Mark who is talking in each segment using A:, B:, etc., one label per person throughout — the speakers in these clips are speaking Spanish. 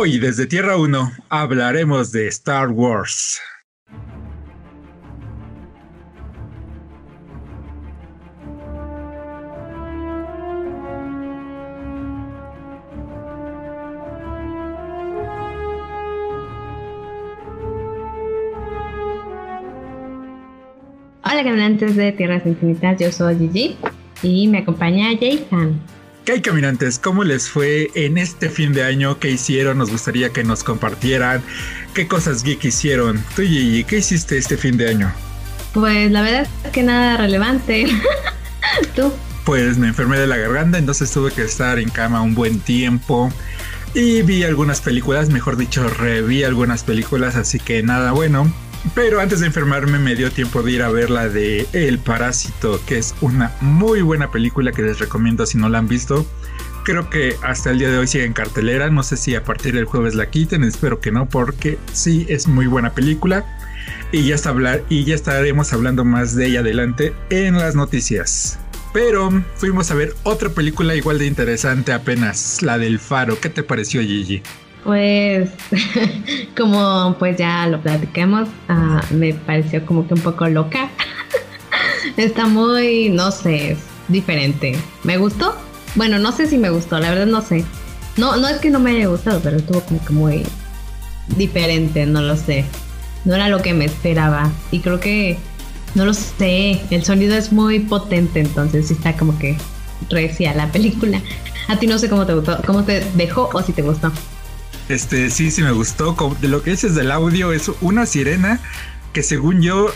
A: Hoy desde Tierra 1 hablaremos de Star Wars.
B: Hola caminantes de Tierras Infinitas, yo soy Gigi y me acompaña Jason.
A: ¿Qué hay caminantes? ¿Cómo les fue en este fin de año? ¿Qué hicieron? Nos gustaría que nos compartieran. ¿Qué cosas geek hicieron? Tú Gigi, ¿qué hiciste este fin de año?
B: Pues la verdad es que nada relevante. ¿Tú?
A: Pues me enfermé de la garganta, entonces tuve que estar en cama un buen tiempo. Y vi algunas películas, mejor dicho, reví algunas películas, así que nada bueno. Pero antes de enfermarme me dio tiempo de ir a ver la de El Parásito, que es una muy buena película que les recomiendo si no la han visto. Creo que hasta el día de hoy sigue en cartelera, no sé si a partir del jueves la quiten, espero que no, porque sí es muy buena película. Y ya, está hablar, y ya estaremos hablando más de ella adelante en las noticias. Pero fuimos a ver otra película igual de interesante apenas, la del Faro. ¿Qué te pareció Gigi?
B: Pues, como pues ya lo platicamos, ah, me pareció como que un poco loca. Está muy, no sé, diferente. ¿Me gustó? Bueno, no sé si me gustó, la verdad no sé. No, no es que no me haya gustado, pero estuvo como que muy diferente, no lo sé. No era lo que me esperaba. Y creo que, no lo sé, el sonido es muy potente, entonces sí está como que recia la película. A ti no sé cómo te gustó, cómo te dejó o si te gustó.
A: Este, sí, sí me gustó. De lo que dices del audio, es una sirena que según yo,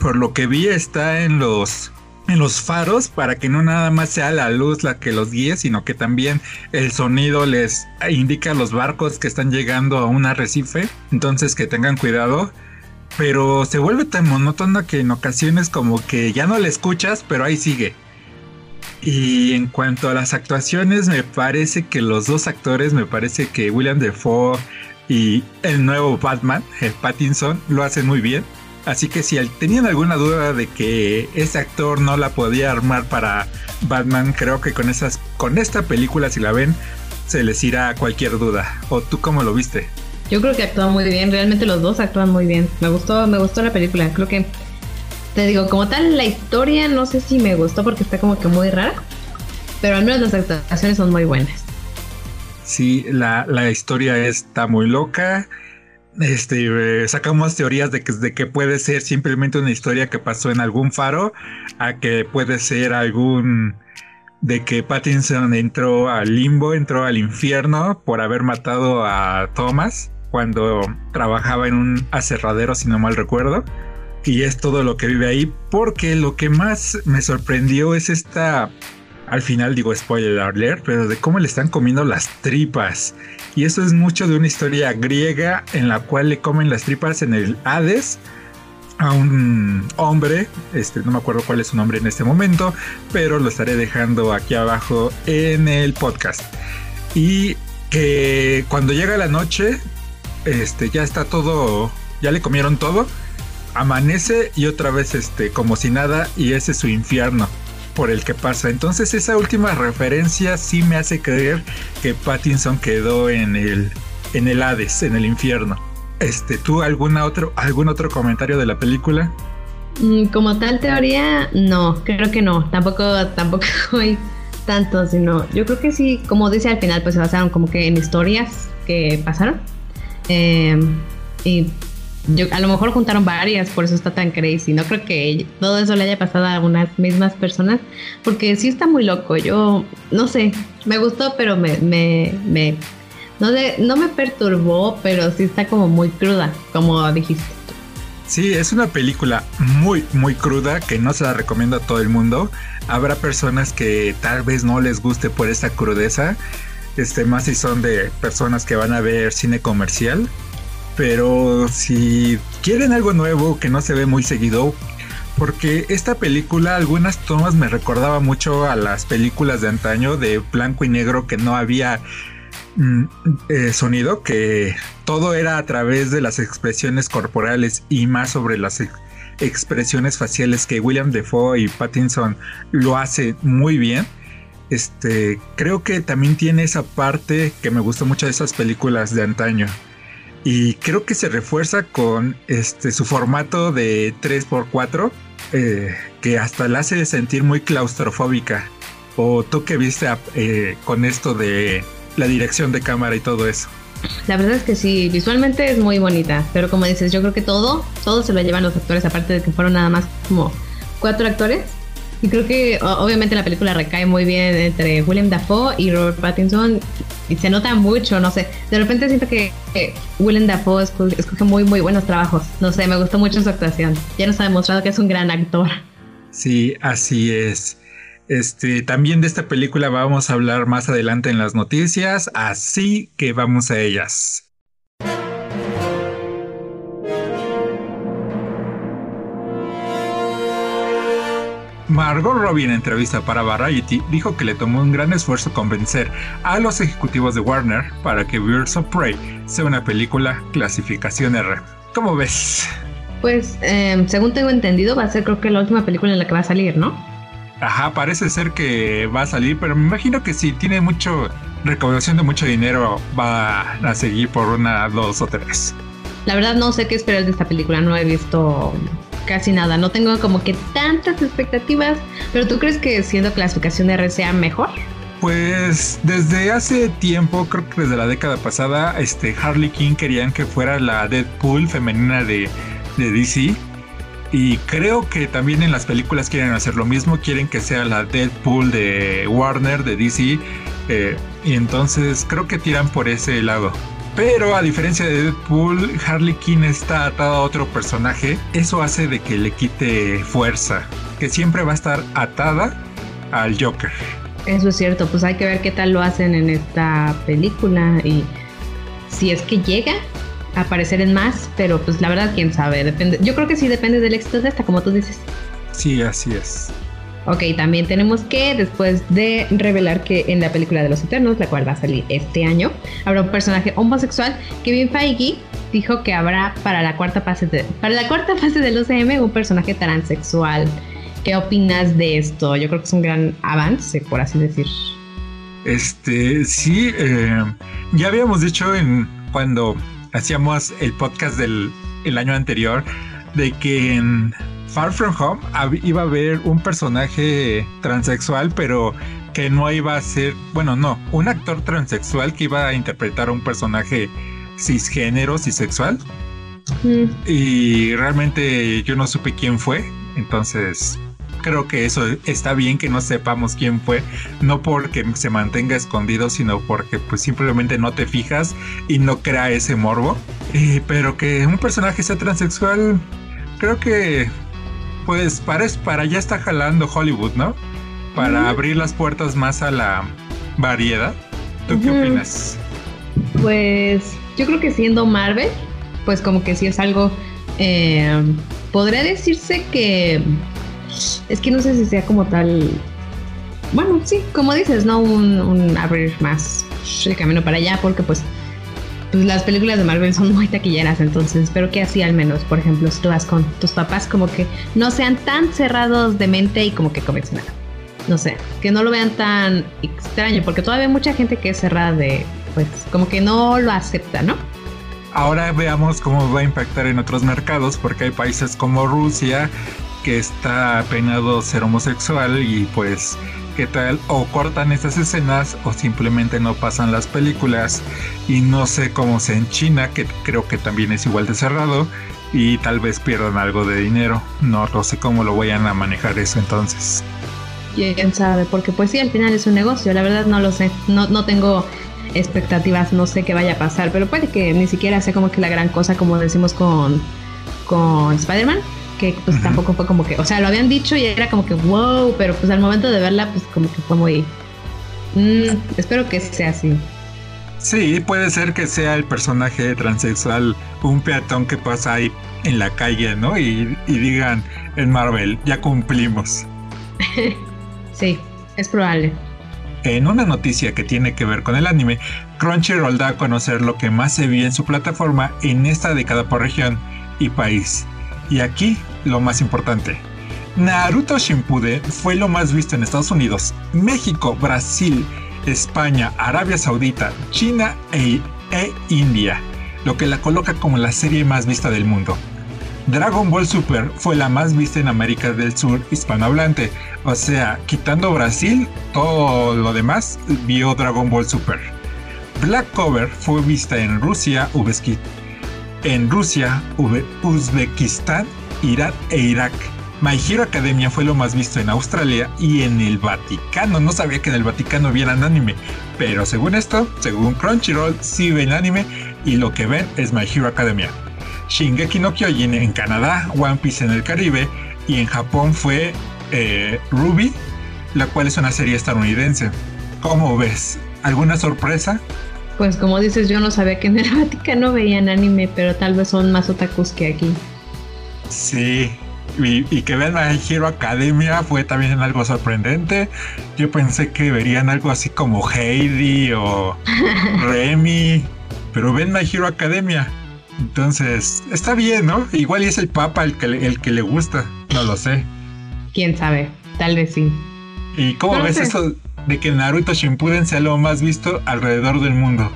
A: por lo que vi, está en los en los faros para que no nada más sea la luz la que los guíe, sino que también el sonido les indica a los barcos que están llegando a un arrecife, entonces que tengan cuidado. Pero se vuelve tan monótona que en ocasiones como que ya no la escuchas, pero ahí sigue. Y en cuanto a las actuaciones, me parece que los dos actores, me parece que William Defoe y el nuevo Batman, el Pattinson, lo hacen muy bien. Así que si tenían alguna duda de que ese actor no la podía armar para Batman, creo que con esas, con esta película, si la ven, se les irá cualquier duda. ¿O tú cómo lo viste?
B: Yo creo que actúan muy bien, realmente los dos actúan muy bien. Me gustó, me gustó la película. Creo que te digo, como tal, la historia no sé si me gustó porque está como que muy rara, pero al menos las actuaciones son muy buenas.
A: Sí, la, historia está muy loca. Este, sacamos teorías de que, de que puede ser simplemente una historia que pasó en algún faro, a que puede ser algún de que Pattinson entró al limbo, entró al infierno por haber matado a Thomas cuando trabajaba en un aserradero, si no mal recuerdo y es todo lo que vive ahí, porque lo que más me sorprendió es esta, al final digo spoiler alert, pero de cómo le están comiendo las tripas. Y eso es mucho de una historia griega en la cual le comen las tripas en el Hades a un hombre, este, no me acuerdo cuál es su nombre en este momento, pero lo estaré dejando aquí abajo en el podcast. Y que cuando llega la noche, este, ya está todo, ya le comieron todo amanece y otra vez este como si nada y ese es su infierno por el que pasa. Entonces esa última referencia sí me hace creer que Pattinson quedó en el en el Hades, en el infierno. Este, ¿tú alguna otro algún otro comentario de la película?
B: Mm, como tal teoría, no, creo que no. Tampoco tampoco hay tanto, sino yo creo que sí, como dice al final, pues se basaron como que en historias que pasaron. Eh, y yo, a lo mejor juntaron varias, por eso está tan crazy. No creo que todo eso le haya pasado a unas mismas personas, porque sí está muy loco. Yo no sé, me gustó, pero me, me, me no, no me perturbó, pero sí está como muy cruda, como dijiste.
A: Sí, es una película muy, muy cruda que no se la recomiendo a todo el mundo. Habrá personas que tal vez no les guste por esta crudeza, este, más si son de personas que van a ver cine comercial pero si quieren algo nuevo que no se ve muy seguido, porque esta película algunas tomas me recordaba mucho a las películas de antaño de blanco y negro que no había mm, eh, sonido, que todo era a través de las expresiones corporales y más sobre las expresiones faciales que William Defoe y Pattinson lo hace muy bien. este, creo que también tiene esa parte que me gustó mucho de esas películas de antaño. Y creo que se refuerza con este, su formato de 3x4, eh, que hasta la hace sentir muy claustrofóbica. ¿O tú qué viste eh, con esto de la dirección de cámara y todo eso?
B: La verdad es que sí, visualmente es muy bonita, pero como dices, yo creo que todo, todo se lo llevan los actores, aparte de que fueron nada más como cuatro actores. Y creo que obviamente la película recae muy bien entre William Dafoe y Robert Pattinson. Y se nota mucho, no sé. De repente siento que, William Dafoe escoge muy, muy buenos trabajos. No sé, me gustó mucho su actuación. Ya nos ha demostrado que es un gran actor.
A: Sí, así es. Este, también de esta película vamos a hablar más adelante en las noticias, así que vamos a ellas. Margot Robbie en entrevista para Variety dijo que le tomó un gran esfuerzo convencer a los ejecutivos de Warner para que Birds of Prey sea una película clasificación R. ¿Cómo ves?
B: Pues, em, según tengo entendido, va a ser creo que la última película en la que va a salir, ¿no?
A: Ajá, parece ser que va a salir, pero me imagino que si tiene mucho recaudación de mucho dinero, va a seguir por una, dos o tres.
B: La verdad no sé qué esperar de esta película, no he visto casi nada. No tengo como que tantas expectativas. Pero ¿tú crees que siendo clasificación R sea mejor?
A: Pues desde hace tiempo, creo que desde la década pasada, este Harley Quinn querían que fuera la Deadpool femenina de, de DC. Y creo que también en las películas quieren hacer lo mismo, quieren que sea la Deadpool de Warner, de DC. Eh, y entonces creo que tiran por ese lado. Pero a diferencia de Deadpool, Harley Quinn está atada a otro personaje. Eso hace de que le quite fuerza. Que siempre va a estar atada al Joker.
B: Eso es cierto, pues hay que ver qué tal lo hacen en esta película y si es que llega a aparecer en más, pero pues la verdad quién sabe, depende. Yo creo que sí depende del éxito de esta, como tú dices.
A: Sí, así es.
B: Ok, también tenemos que, después de revelar que en la película de los Eternos, la cual va a salir este año, habrá un personaje homosexual, Kevin Feige dijo que habrá para la cuarta fase para la cuarta fase del OCM un personaje transexual. ¿Qué opinas de esto? Yo creo que es un gran avance, por así decir.
A: Este, sí, eh, ya habíamos dicho en cuando hacíamos el podcast del el año anterior de que Far From Home iba a haber un personaje transexual, pero que no iba a ser, bueno, no, un actor transexual que iba a interpretar a un personaje cisgénero, cisexual. Mm. Y realmente yo no supe quién fue, entonces creo que eso está bien que no sepamos quién fue, no porque se mantenga escondido, sino porque pues simplemente no te fijas y no crea ese morbo. pero que un personaje sea transexual, creo que pues parece para ya está jalando Hollywood, ¿no? Para abrir las puertas más a la variedad. ¿Tú qué opinas?
B: Pues yo creo que siendo Marvel, pues como que sí es algo, eh, podría decirse que es que no sé si sea como tal, bueno, sí, como dices, ¿no? Un, un abrir más el camino para allá, porque pues pues las películas de Marvel son muy taquilleras, entonces espero que así al menos, por ejemplo, si tú vas con tus papás, como que no sean tan cerrados de mente y como que convencional. No sé, que no lo vean tan extraño, porque todavía hay mucha gente que es cerrada de, pues, como que no lo acepta, ¿no?
A: Ahora veamos cómo va a impactar en otros mercados, porque hay países como Rusia que está penado ser homosexual y pues tal o cortan esas escenas o simplemente no pasan las películas. Y no sé cómo sea en China que creo que también es igual de cerrado y tal vez pierdan algo de dinero. No, no sé cómo lo vayan a manejar eso entonces.
B: Quién sabe porque pues sí al final es un negocio. La verdad no lo sé. No, no tengo expectativas no sé qué vaya a pasar pero puede que ni siquiera sea como que la gran cosa como decimos con con Spider-Man que pues tampoco fue como que, o sea, lo habían dicho y era como que wow, pero pues al momento de verla pues como que fue muy... Mm, espero que sea así.
A: Sí, puede ser que sea el personaje transexual, un peatón que pasa ahí en la calle, ¿no? Y, y digan en Marvel, ya cumplimos.
B: sí, es probable.
A: En una noticia que tiene que ver con el anime, Crunchyroll da a conocer lo que más se vio en su plataforma en esta década por región y país. Y aquí lo más importante. Naruto Shippuden fue lo más visto en Estados Unidos México, Brasil, España, Arabia Saudita, China e, e India, lo que la coloca como la serie más vista del mundo. Dragon Ball Super fue la más vista en América del Sur hispanohablante, o sea, quitando Brasil, todo lo demás vio Dragon Ball Super. Black Cover fue vista en Rusia, en Rusia, Uzbekistán, Irán e Irak. My Hero Academia fue lo más visto en Australia y en el Vaticano. No sabía que en el Vaticano vieran anime, pero según esto, según Crunchyroll, sí ven anime y lo que ven es My Hero Academia. Shingeki no Kyojin en Canadá, One Piece en el Caribe y en Japón fue eh, Ruby, la cual es una serie estadounidense. ¿Cómo ves? ¿Alguna sorpresa?
B: Pues como dices, yo no sabía que en el Vaticano veían anime, pero tal vez son más otakus que aquí.
A: Sí, y, que vean My Hero Academia fue también algo sorprendente. Yo pensé que verían algo así como Heidi o Remy, pero ven My Hero Academia. Entonces, está bien, ¿no? Igual es el Papa el que, el que le gusta, no lo sé.
B: Quién sabe, tal vez sí.
A: ¿Y cómo ves eso de que Naruto Shippuden sea lo más visto alrededor del mundo?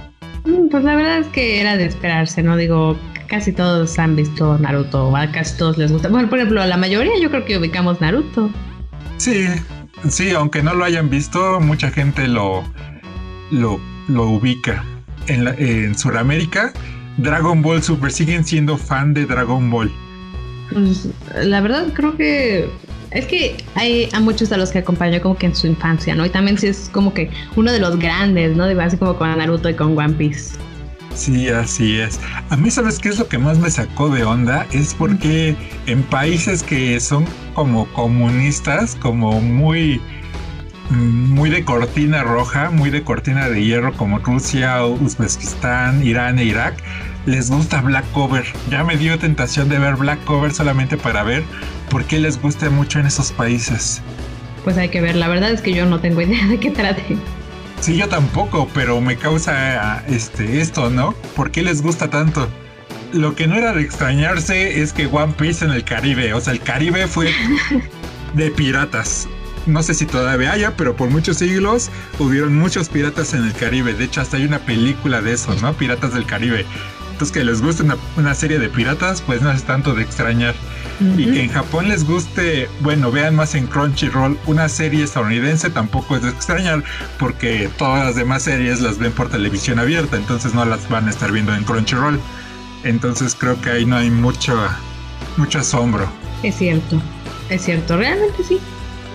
B: Mm, pues la verdad es que era de esperarse, ¿no? Digo, casi todos han visto Naruto, a casi todos les gusta. Bueno, por ejemplo, a la mayoría yo creo que ubicamos Naruto.
A: Sí, sí, aunque no lo hayan visto, mucha gente lo, lo, lo ubica. En, la, en Sudamérica, Dragon Ball Super siguen siendo fan de Dragon Ball.
B: Pues la verdad creo que es que hay a muchos a los que acompañó como que en su infancia, ¿no? Y también sí es como que uno de los grandes, ¿no? De base como con Naruto y con One Piece.
A: Sí, así es. A mí, ¿sabes qué es lo que más me sacó de onda? Es porque en países que son como comunistas, como muy, muy de cortina roja, muy de cortina de hierro, como Rusia, Uzbekistán, Irán e Irak, les gusta Black Cover. Ya me dio tentación de ver Black Cover solamente para ver por qué les gusta mucho en esos países.
B: Pues hay que ver, la verdad es que yo no tengo idea de qué trate.
A: Sí, yo tampoco, pero me causa este esto, ¿no? ¿Por qué les gusta tanto? Lo que no era de extrañarse es que One Piece en el Caribe, o sea, el Caribe fue de piratas. No sé si todavía haya, pero por muchos siglos hubieron muchos piratas en el Caribe. De hecho, hasta hay una película de eso, ¿no? Piratas del Caribe. Entonces, que les guste una, serie de piratas, pues no es tanto de extrañar. Y que en Japón les guste, bueno, vean más en Crunchyroll una serie estadounidense, tampoco es de extrañar, porque todas las demás series las ven por televisión abierta, entonces no las van a estar viendo en Crunchyroll. Entonces creo que ahí no hay mucho, mucho asombro.
B: Es cierto, es cierto, realmente sí.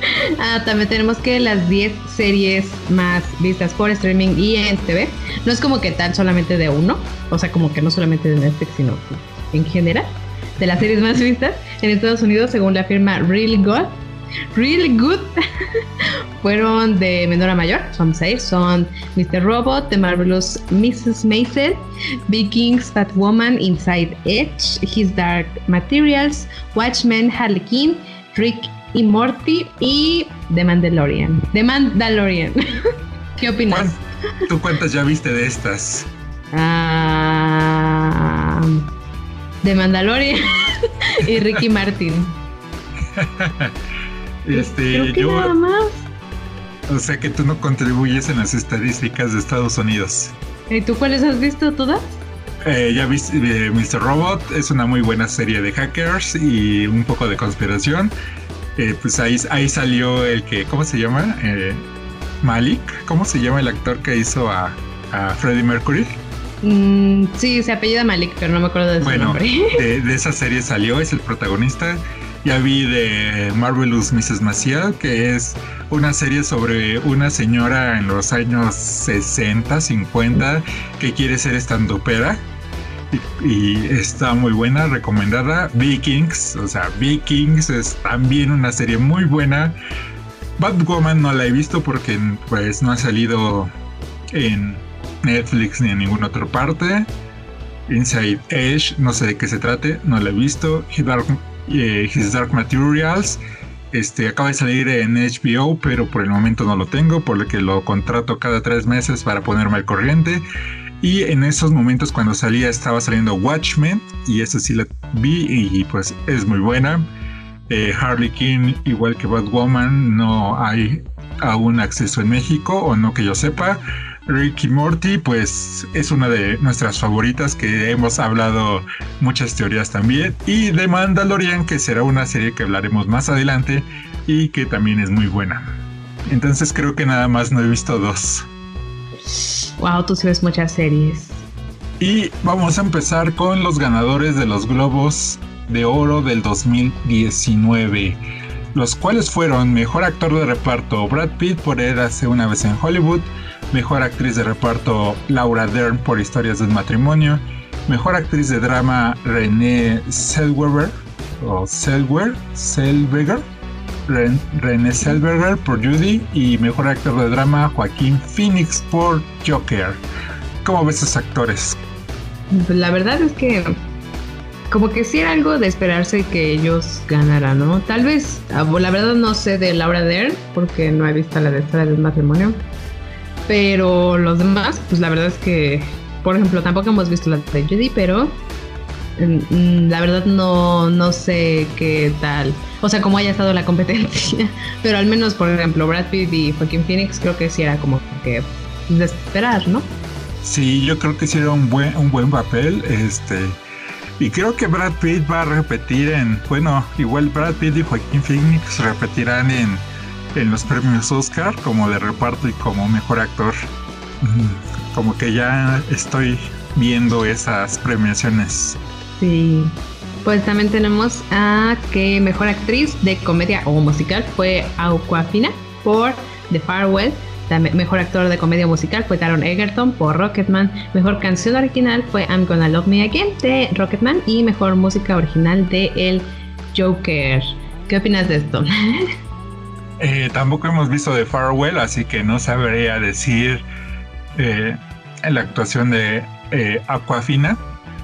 B: Ah, también tenemos que las 10 series más vistas por streaming y en TV. No es como que tal solamente de uno, o sea, como que no solamente de Netflix, sino en general. De las series más vistas en Estados Unidos, según la firma Real Good, Really Good, fueron de menor a mayor, son seis, son Mr. Robot, The Marvelous Mrs. Maisel, Vikings, Woman, Inside Edge, His Dark Materials, Watchmen, Harlequin, Rick y Morty y The Mandalorian. The Mandalorian. ¿Qué opinas?
A: ¿Tú cuántas ya viste de estas?
B: Ah, The Mandalorian y Ricky Martin.
A: este, yo, nada más. O sea que tú no contribuyes en las estadísticas de Estados Unidos.
B: ¿Y tú cuáles has visto todas?
A: Eh, ya viste eh, Mr. Robot, es una muy buena serie de hackers y un poco de conspiración. Eh, pues ahí, ahí salió el que, ¿cómo se llama? Eh, Malik, ¿cómo se llama el actor que hizo a, a Freddie Mercury?
B: Mm, sí, se apellida Malik, pero no me acuerdo de su
A: bueno,
B: nombre.
A: De, de, esa serie salió, es el protagonista. Ya vi de Marvelous Mrs. Maciel, que es una serie sobre una señora en los años 60, 50, que quiere ser estandopera y, está muy buena, recomendada. Vikings, o sea, Vikings es también una serie muy buena. Batwoman no la he visto porque pues no ha salido en Netflix ni en ninguna otra parte. Inside Edge, no sé de qué se trate, no la he visto. His Dark, eh, His Dark Materials, este acaba de salir en HBO, pero por el momento no lo tengo, por lo que lo contrato cada tres meses para ponerme al corriente. Y en esos momentos cuando salía estaba saliendo Watchmen y esa sí la vi y pues es muy buena. Eh, Harley Quinn, igual que Batwoman, no hay aún acceso en México, o no que yo sepa. Ricky Morty, pues es una de nuestras favoritas que hemos hablado muchas teorías también. Y The Mandalorian, que será una serie que hablaremos más adelante y que también es muy buena. Entonces creo que nada más no he visto dos.
B: Wow, tú sí ves muchas series.
A: Y vamos a empezar con los ganadores de los Globos de Oro del 2019, los cuales fueron Mejor Actor de Reparto Brad Pitt por Érase una vez en Hollywood, Mejor Actriz de Reparto Laura Dern por Historias del Matrimonio, Mejor Actriz de Drama Renée Zellweger o René Zellweger por Judy y Mejor Actor de Drama Joaquín Phoenix por Joker. ¿Cómo ves esos actores?
B: La verdad es que como que sí era algo de esperarse que ellos ganaran, ¿no? Tal vez, ah, la verdad no sé de Laura Dern, porque no he visto la de esta del matrimonio, pero los demás, pues la verdad es que, por ejemplo, tampoco hemos visto la de Judy, pero la verdad no, no sé qué tal, o sea, cómo haya estado la competencia, pero al menos, por ejemplo, Brad Pitt y Joaquin Phoenix creo que sí era como que de esperar, ¿no?
A: Sí, yo creo que era un buen, un buen papel, este y creo que Brad Pitt va a repetir en, bueno, igual Brad Pitt y Joaquín Phoenix repetirán en, en los premios Oscar como de reparto y como mejor actor. Mm, como que ya estoy viendo esas premiaciones.
B: Sí. Pues también tenemos a que mejor actriz de comedia o musical fue Aquafina por The Farewell mejor actor de comedia musical fue Taron Egerton por Rocketman. Mejor canción original fue I'm Gonna Love Me Again de Rocketman. Y mejor música original de El Joker. ¿Qué opinas de esto?
A: Eh, tampoco hemos visto The Farewell, así que no sabría decir eh, la actuación de eh, Aquafina.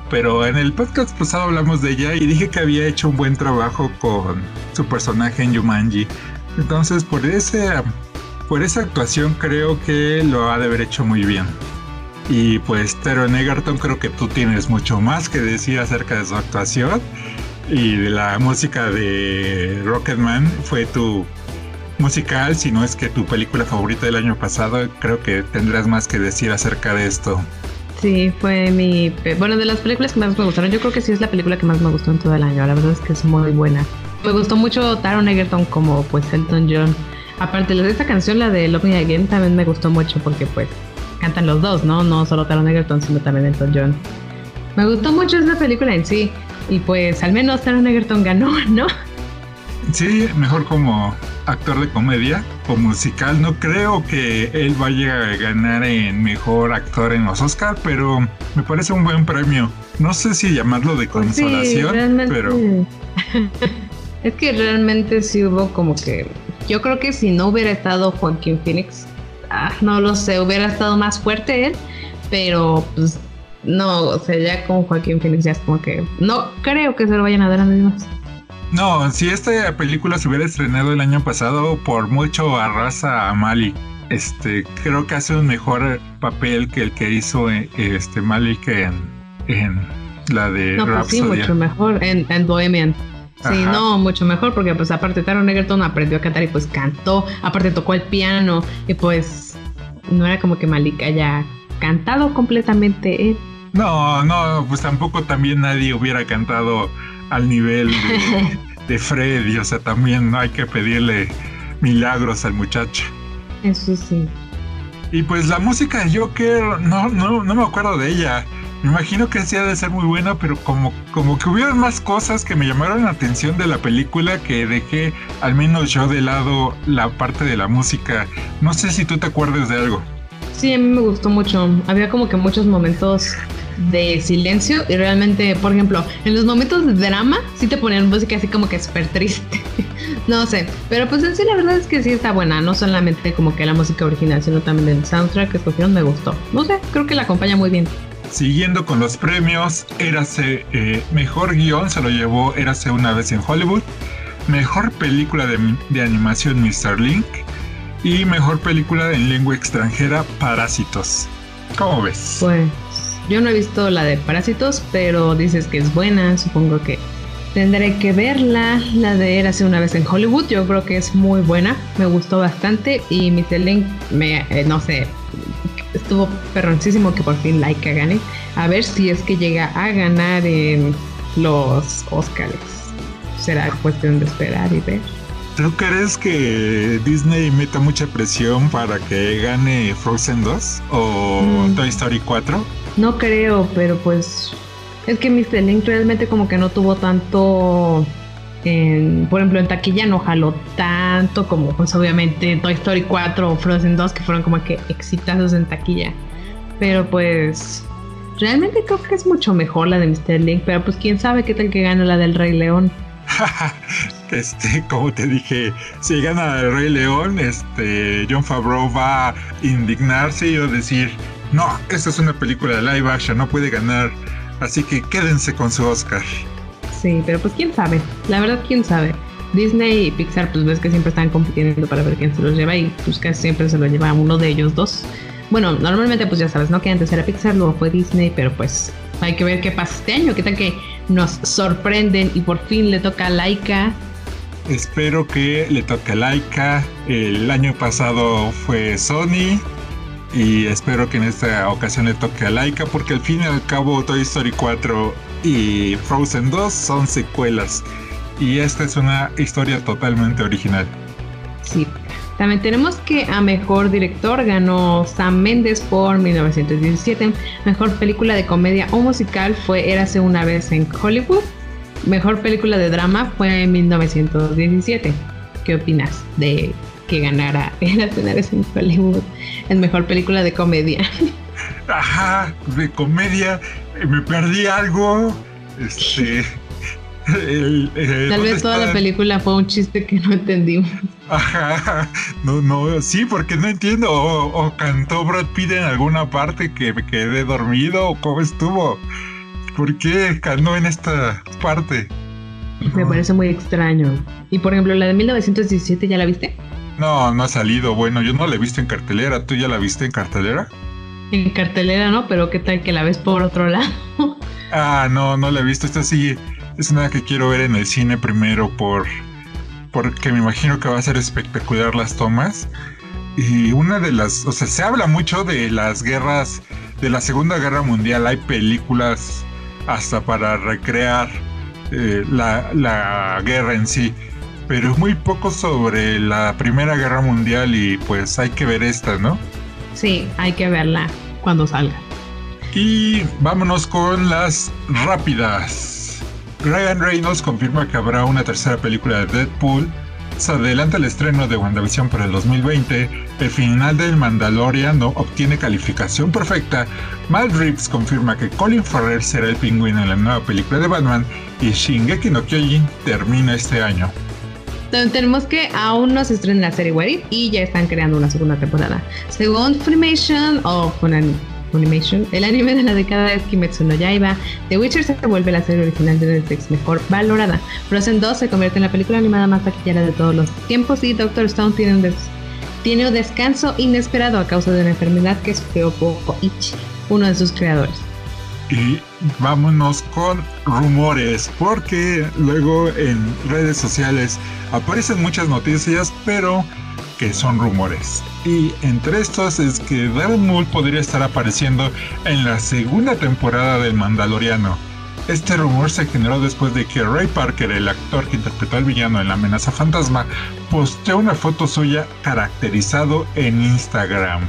A: Pero en el podcast pasado hablamos de ella y dije que había hecho un buen trabajo con su personaje en Yumanji. Entonces, por ese por esa actuación creo que lo ha de haber hecho muy bien. Y pues Teron Egerton creo que tú tienes mucho más que decir acerca de su actuación. Y de la música de Rocketman fue tu musical, si no es que tu película favorita del año pasado, creo que tendrás más que decir acerca de esto.
B: Sí, fue mi... Bueno, de las películas que más me gustaron, yo creo que sí es la película que más me gustó en todo el año, la verdad es que es muy buena. Me gustó mucho Taron Egerton como pues Elton John Aparte de esta canción, la de Love Me Again, también me gustó mucho porque pues cantan los dos, ¿no? No solo Taron Egerton, sino también Elton John. Me gustó mucho esa película en sí. Y pues al menos Taron Egerton ganó, ¿no?
A: Sí, mejor como actor de comedia o musical. No creo que él vaya a ganar en mejor actor en los Oscars, pero me parece un buen premio. No sé si llamarlo de pues consolación, pero.
B: es que realmente sí hubo como que yo creo que si no hubiera estado Joaquín Phoenix, ah, no lo sé, hubiera estado más fuerte él, pero pues no, o sea, ya con Joaquín Phoenix ya es como que no creo que se lo vayan a dar a más.
A: No, si esta película se hubiera estrenado el año pasado, por mucho arrasa a Mali. Este, creo que hace un mejor papel que el que hizo eh, este Malik en, en la de
B: no, pues sí, mucho mejor en, en Bohemian. Sí, no, mucho mejor porque pues aparte Taron Egerton aprendió a cantar y pues cantó, aparte tocó el piano y pues no era como que Malika haya cantado completamente él.
A: No, no, pues tampoco también nadie hubiera cantado al nivel de, de Freddy, o sea, también no hay que pedirle milagros al muchacho.
B: Eso sí.
A: Y pues la música de Joker, no, no, no me acuerdo de ella. Me imagino que sí ha de ser muy buena, pero como, como que hubieron más cosas que me llamaron la atención de la película que dejé al menos yo de lado la parte de la música. No sé si tú te acuerdas de algo.
B: Sí, a mí me gustó mucho. Había como que muchos momentos de silencio y realmente, por ejemplo, en los momentos de drama sí te ponían música así como que súper triste. no sé, pero pues en sí la verdad es que sí está buena, no solamente como que la música original, sino también el soundtrack que escogieron me gustó. No sé, creo que la acompaña muy bien.
A: Siguiendo con los premios, Érase eh, Mejor Guión se lo llevó Érase una vez en Hollywood, Mejor Película de, de Animación Mr. Link y Mejor Película en Lengua Extranjera Parásitos. ¿Cómo ves?
B: Pues yo no he visto la de Parásitos, pero dices que es buena, supongo que Tendré que verla, la de Érase una vez en Hollywood, yo creo que es muy buena, me gustó bastante y mi Link me, eh, no sé, estuvo perroncísimo que por fin Laika gane. A ver si es que llega a ganar en los Oscars. Será cuestión de esperar y ver.
A: ¿Tú crees que Disney meta mucha presión para que gane Frozen 2 o mm. Toy Story 4?
B: No creo, pero pues es que Mr. Link realmente como que no tuvo tanto, en, por ejemplo en taquilla no jaló tanto como pues obviamente Toy Story 4 o Frozen 2 que fueron como que exitazos en taquilla. Pero pues realmente creo que es mucho mejor la de Mr. Link, pero pues quién sabe qué tal que gana la del Rey León.
A: este, como te dije, si gana el Rey León, este, John Favreau va a indignarse y a decir, no, esta es una película de live action, no puede ganar Así que quédense con su Oscar.
B: Sí, pero pues quién sabe. La verdad, quién sabe. Disney y Pixar, pues ves que siempre están compitiendo para ver quién se los lleva y pues casi siempre se lo lleva uno de ellos dos. Bueno, normalmente pues ya sabes, ¿no? Que antes era Pixar, luego fue Disney, pero pues hay que ver qué pasa este año. ¿Qué tal que nos sorprenden y por fin le toca a Laika?
A: Espero que le toque a Laika. El año pasado fue Sony y espero que en esta ocasión le toque a Laika porque al fin y al cabo Toy Story 4 y Frozen 2 son secuelas y esta es una historia totalmente original.
B: Sí. También tenemos que a mejor director ganó Sam Mendes por 1917. Mejor película de comedia o musical fue Érase una vez en Hollywood. Mejor película de drama fue en 1917. ¿Qué opinas de que ganara en las en Hollywood en mejor película de comedia.
A: Ajá, de comedia, eh, me perdí algo. Este.
B: Tal vez toda la película fue un chiste que no entendimos.
A: Ajá, no, no, sí, porque no entiendo. O, cantó Brad Pitt en alguna parte que me quedé dormido, o cómo estuvo. ¿Por qué cantó en esta parte?
B: Me parece muy extraño. Y por ejemplo, la de 1917, ¿ya la viste?
A: No, no ha salido. Bueno, yo no la he visto en cartelera. ¿Tú ya la viste en cartelera?
B: En cartelera no, pero ¿qué tal que la ves por otro lado?
A: ah, no, no la he visto. Esta sí es una que quiero ver en el cine primero por porque me imagino que va a ser espectacular las tomas. Y una de las, o sea, se habla mucho de las guerras, de la Segunda Guerra Mundial. Hay películas hasta para recrear eh, la, la guerra en sí pero muy poco sobre la Primera Guerra Mundial y pues hay que ver esta, ¿no?
B: Sí, hay que verla cuando salga.
A: Y vámonos con las rápidas. Ryan Reynolds confirma que habrá una tercera película de Deadpool. Se adelanta el estreno de WandaVision para el 2020. El final del Mandalorian no obtiene calificación perfecta. Mal Reeves confirma que Colin Farrell será el pingüino en la nueva película de Batman. Y Shingeki no Kyojin termina este año
B: tenemos que aún no se estrena la serie What y ya están creando una segunda temporada. Según Funimation o Funimation, el anime de la década es Kimetsu no Yaiba. The Witcher se vuelve la serie original de Netflix mejor valorada. Frozen 2 se convierte en la película animada más taquillera de todos los tiempos y Doctor Stone tiene un, tiene un descanso inesperado a causa de una enfermedad que sufrió Poco Ichi, uno de sus creadores.
A: Y vámonos con rumores, porque luego en redes sociales aparecen muchas noticias, pero que son rumores. Y entre estos es que Darren Moore podría estar apareciendo en la segunda temporada del Mandaloriano. Este rumor se generó después de que Ray Parker, el actor que interpretó al villano en La amenaza fantasma, posteó una foto suya caracterizado en Instagram.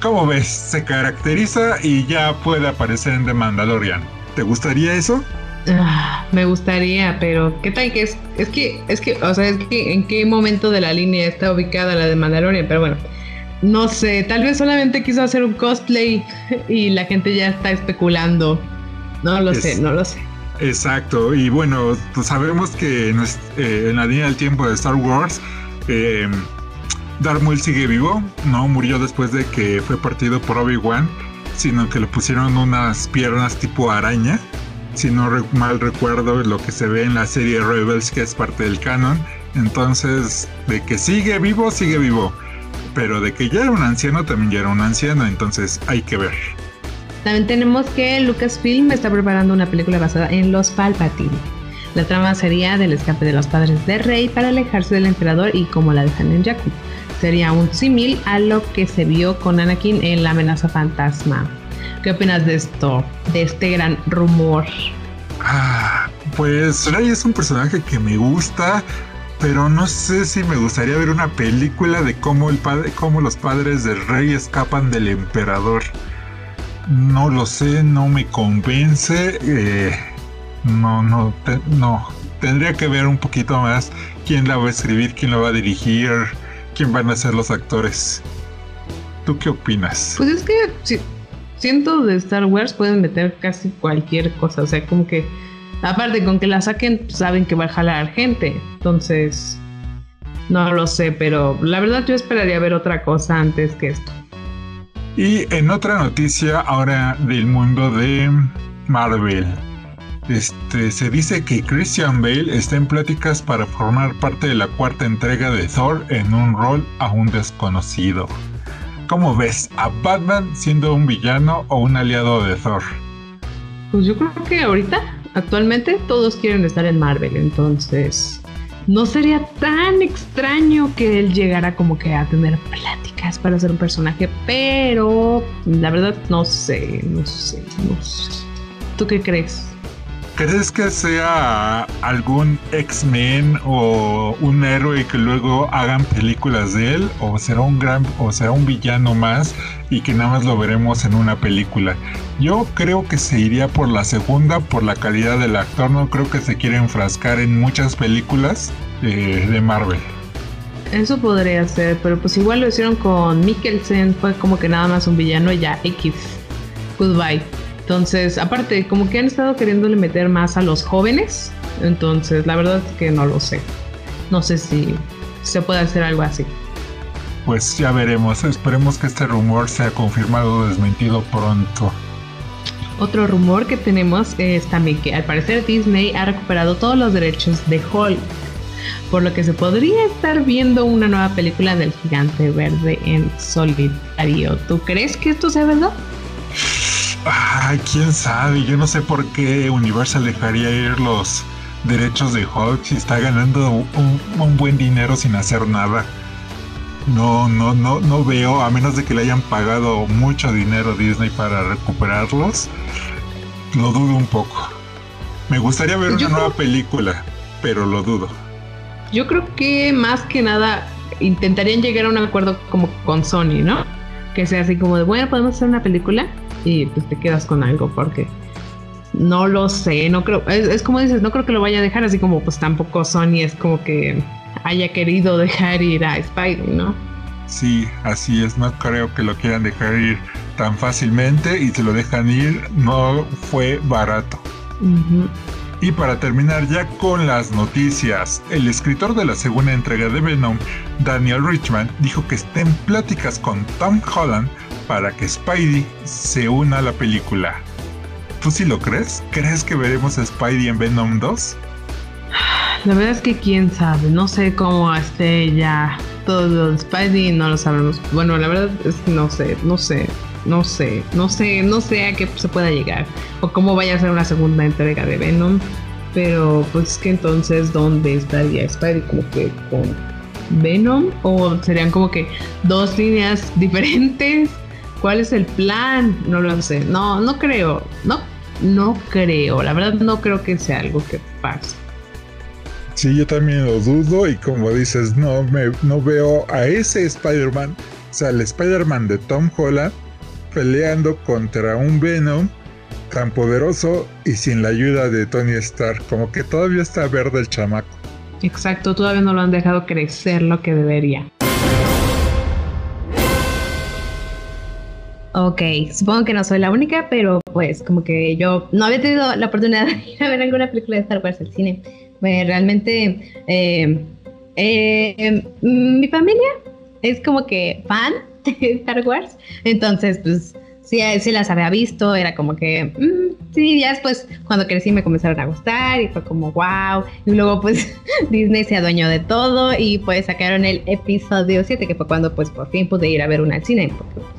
A: ¿Cómo ves? Se caracteriza y ya puede aparecer en The Mandalorian. ¿Te gustaría eso?
B: Ah, me gustaría, pero ¿qué tal que es? Es que, es que, o sea, es que en qué momento de la línea está ubicada la de Mandalorian, pero bueno, no sé, tal vez solamente quiso hacer un cosplay y la gente ya está especulando. No lo sé, no lo sé.
A: Exacto, y bueno, pues sabemos que en, eh, la línea del tiempo de Star Wars, eh, Darth Maul sigue vivo, no murió después de que fue partido por Obi-Wan, sino que le pusieron unas piernas tipo araña. Si no mal recuerdo lo que se ve en la serie Rebels, que es parte del canon. Entonces, de que sigue vivo, sigue vivo. Pero de que ya era un anciano, también ya era un anciano. Entonces, hay que ver.
B: También tenemos que Lucasfilm está preparando una película basada en los Palpatine. La trama sería del escape de los padres de Rey para alejarse del emperador y cómo la dejan en Jakku. Sería un símil a lo que se vio con Anakin en La amenaza fantasma. ¿Qué opinas de esto? De este gran rumor.
A: Ah, pues Rey es un personaje que me gusta, pero no sé si me gustaría ver una película de cómo, el padre, cómo los padres del rey escapan del emperador. No lo sé, no me convence. Eh, no, no, no. Tendría que ver un poquito más quién la va a escribir, quién la va a dirigir, quién van a ser los actores. ¿Tú qué opinas?
B: Pues es que siento de Star Wars pueden meter casi cualquier cosa, o sea, como que Aparte, con que la saquen, saben que va a jalar gente. Entonces, no lo sé, pero la verdad yo esperaría ver otra cosa antes que esto.
A: Y en otra noticia ahora del mundo de Marvel. Este, se dice que Christian Bale está en pláticas para formar parte de la cuarta entrega de Thor en un rol aún desconocido. ¿Cómo ves a Batman siendo un villano o un aliado de Thor?
B: Pues yo creo que ahorita Actualmente todos quieren estar en Marvel, entonces no sería tan extraño que él llegara como que a tener pláticas para ser un personaje, pero la verdad no sé, no sé, no sé. ¿Tú qué crees?
A: ¿Crees que sea algún X-Men o un héroe que luego hagan películas de él? ¿O será un gran o será un villano más y que nada más lo veremos en una película? Yo creo que se iría por la segunda, por la calidad del actor. No creo que se quiera enfrascar en muchas películas eh, de Marvel.
B: Eso podría ser, pero pues igual lo hicieron con Mikkelsen, fue como que nada más un villano y ya X. Goodbye. Entonces, aparte, como que han estado queriéndole meter más a los jóvenes. Entonces, la verdad es que no lo sé. No sé si se puede hacer algo así.
A: Pues ya veremos. Esperemos que este rumor sea confirmado o desmentido pronto.
B: Otro rumor que tenemos es también que al parecer Disney ha recuperado todos los derechos de Hulk, por lo que se podría estar viendo una nueva película del gigante verde en solitario. ¿Tú crees que esto sea verdad?
A: Ay, quién sabe. Yo no sé por qué Universal dejaría ir los derechos de Hulk si está ganando un, buen dinero sin hacer nada. No, no, no, no veo, a menos de que le hayan pagado mucho dinero a Disney para recuperarlos, lo dudo un poco. Me gustaría ver una nueva película, pero lo dudo.
B: Yo creo que más que nada intentarían llegar a un acuerdo como con Sony, ¿no? Que sea así como de, bueno, podemos hacer una película, y pues te quedas con algo porque no lo sé, no creo, es, como dices, no creo que lo vaya a dejar así como pues tampoco Sony es como que haya querido dejar ir a Spidey, ¿no?
A: Sí, así es, no creo que lo quieran dejar ir tan fácilmente y si lo dejan ir no fue barato. Y para terminar ya con las noticias, el escritor de la segunda entrega de Venom, Daniel Richman, dijo que está en pláticas con Tom Holland para que Spidey se una a la película. ¿Tú sí lo crees? ¿Crees que veremos a Spidey en Venom 2?
B: La verdad es que quién sabe, no sé cómo esté ya todo Spidey, no lo sabemos. Bueno, la verdad es que no sé, no sé, no sé, no sé, no sé a qué se pueda llegar o cómo vaya a ser una segunda entrega de Venom. Pero pues que entonces, ¿dónde estaría Spidey? Como que con Venom o serían como que dos líneas diferentes ¿Cuál es el plan? No lo sé. No, no creo. No, no creo. La verdad no creo que sea algo que pase.
A: Sí, yo también lo dudo y como dices, no, me, no veo a ese Spider-Man, o sea, el Spider-Man de Tom Holland peleando contra un Venom tan poderoso y sin la ayuda de Tony Stark, como que todavía está verde el chamaco.
B: Exacto, todavía no lo han dejado crecer lo que debería. Ok, supongo que no soy la única, pero pues como que yo no había tenido la oportunidad de ir a ver alguna película de Star Wars al cine. Pues realmente eh, eh, mi familia es como que fan de Star Wars, entonces pues sí, sí las había visto, era como que, mm, sí, ya después cuando crecí me comenzaron a gustar y fue como, wow, y luego pues Disney se adueñó de todo y pues sacaron el episodio 7, que fue cuando pues por fin pude ir a ver una al cine, porque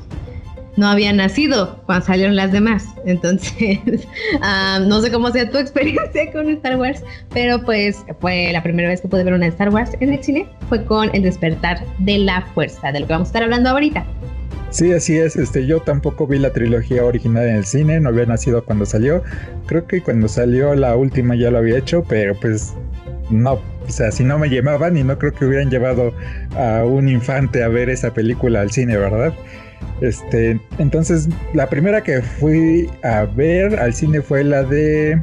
B: no había nacido cuando salieron las demás. Entonces, ah, no sé cómo sea tu experiencia con Star Wars, pero pues fue la primera vez que pude ver una Star Wars en el cine, fue con El despertar de la fuerza, de lo que vamos a estar hablando ahorita.
A: Sí, así es. Este, yo tampoco vi la trilogía original en el cine, no había nacido cuando salió. Creo que cuando salió la última ya lo había hecho, pero pues no, o sea, si no me llamaban y no creo que hubieran llevado a un infante a ver esa película al cine, ¿verdad? Este, entonces, la primera que fui a ver al cine fue la de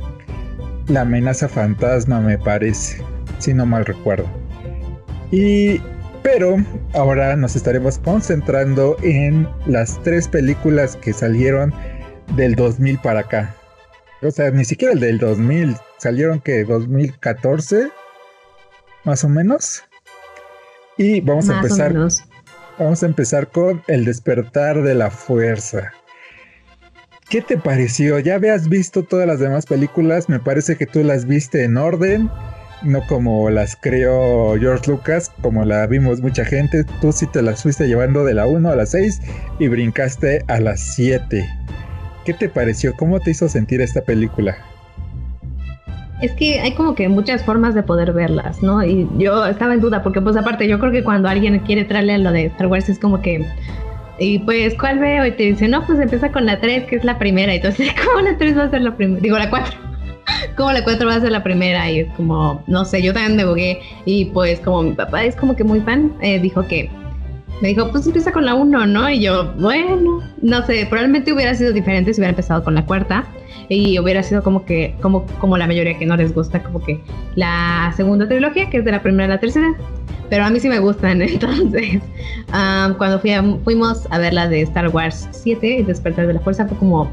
A: La amenaza fantasma, me parece, si no mal recuerdo. Y pero ahora nos estaremos concentrando en las tres películas que salieron del 2000 para acá. O sea, ni siquiera el del 2000, salieron que 2014, más o menos. Y vamos a empezar. Vamos a empezar con El despertar de la fuerza. ¿Qué te pareció? ¿Ya habías visto todas las demás películas? Me parece que tú las viste en orden no como las creó George Lucas, como la vimos mucha gente, tú sí te las fuiste llevando de la 1 a la 6 y brincaste a las 7. ¿Qué te pareció? ¿Cómo te hizo sentir esta película?
B: Es que hay como que muchas formas de poder verlas, ¿no? Y yo estaba en duda, porque pues aparte yo creo que cuando alguien quiere traerle lo de Star Wars es como que... Y pues, ¿cuál veo? Y te dice, no, pues empieza con la 3, que es la primera. Entonces, ¿cómo la 3 va a ser la primera? Digo, la 4 como la 4 va a ser la primera y es como, no sé, yo también me bugué y pues como mi papá es como que muy fan, eh, dijo que, me dijo, pues empieza con la 1, ¿no? Y yo, bueno, no sé, probablemente hubiera sido diferente si hubiera empezado con la cuarta y hubiera sido como que, como, como la mayoría que no les gusta, como que la segunda trilogía, que es de la primera a la tercera. Pero a mí sí me gustan, entonces cuando fui fuimos a ver la de Star Wars 7, El despertar de la fuerza, fue como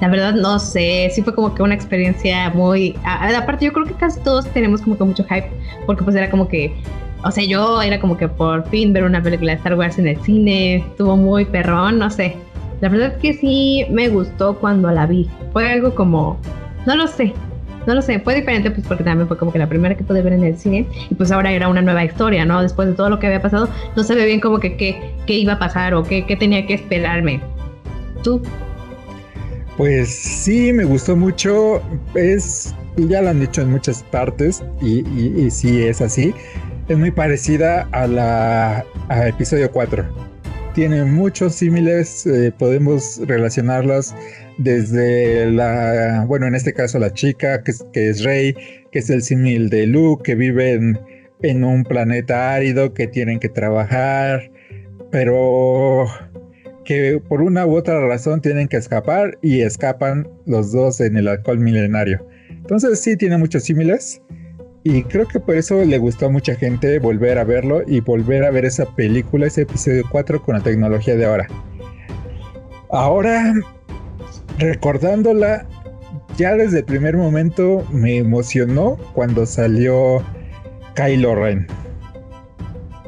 B: la verdad no sé, sí fue como que una experiencia muy... aparte yo creo que casi todos tenemos como que mucho hype, porque pues era como que... O sea, yo era como que por fin ver una película de Star Wars en el cine, estuvo muy perrón, no sé. La verdad es que sí me gustó cuando la vi. Fue algo como... No lo sé, no lo sé, fue diferente pues porque también fue como que la primera que pude ver en el cine y pues ahora era una nueva historia, ¿no? Después de todo lo que había pasado, no sabía bien como que qué, iba a pasar o qué, qué tenía que esperarme. ¿Tú?
A: Pues sí, me gustó mucho. Es, ya lo han dicho en muchas partes y, y, sí es así. Es muy parecida a la a episodio 4. Tiene muchos símiles, eh, podemos relacionarlas desde la, bueno, en este caso la chica, que es, que Rey, que es el símil de Luke, que vive en, en un planeta árido, que tienen que trabajar, pero que por una u otra razón tienen que escapar y escapan los dos en el alcohol milenario. Entonces sí tiene muchos símiles y creo que por eso le gustó a mucha gente volver a verlo y volver a ver esa película, ese episodio 4 con la tecnología de ahora. Ahora, recordándola, ya desde el primer momento me emocionó cuando salió Kylo Ren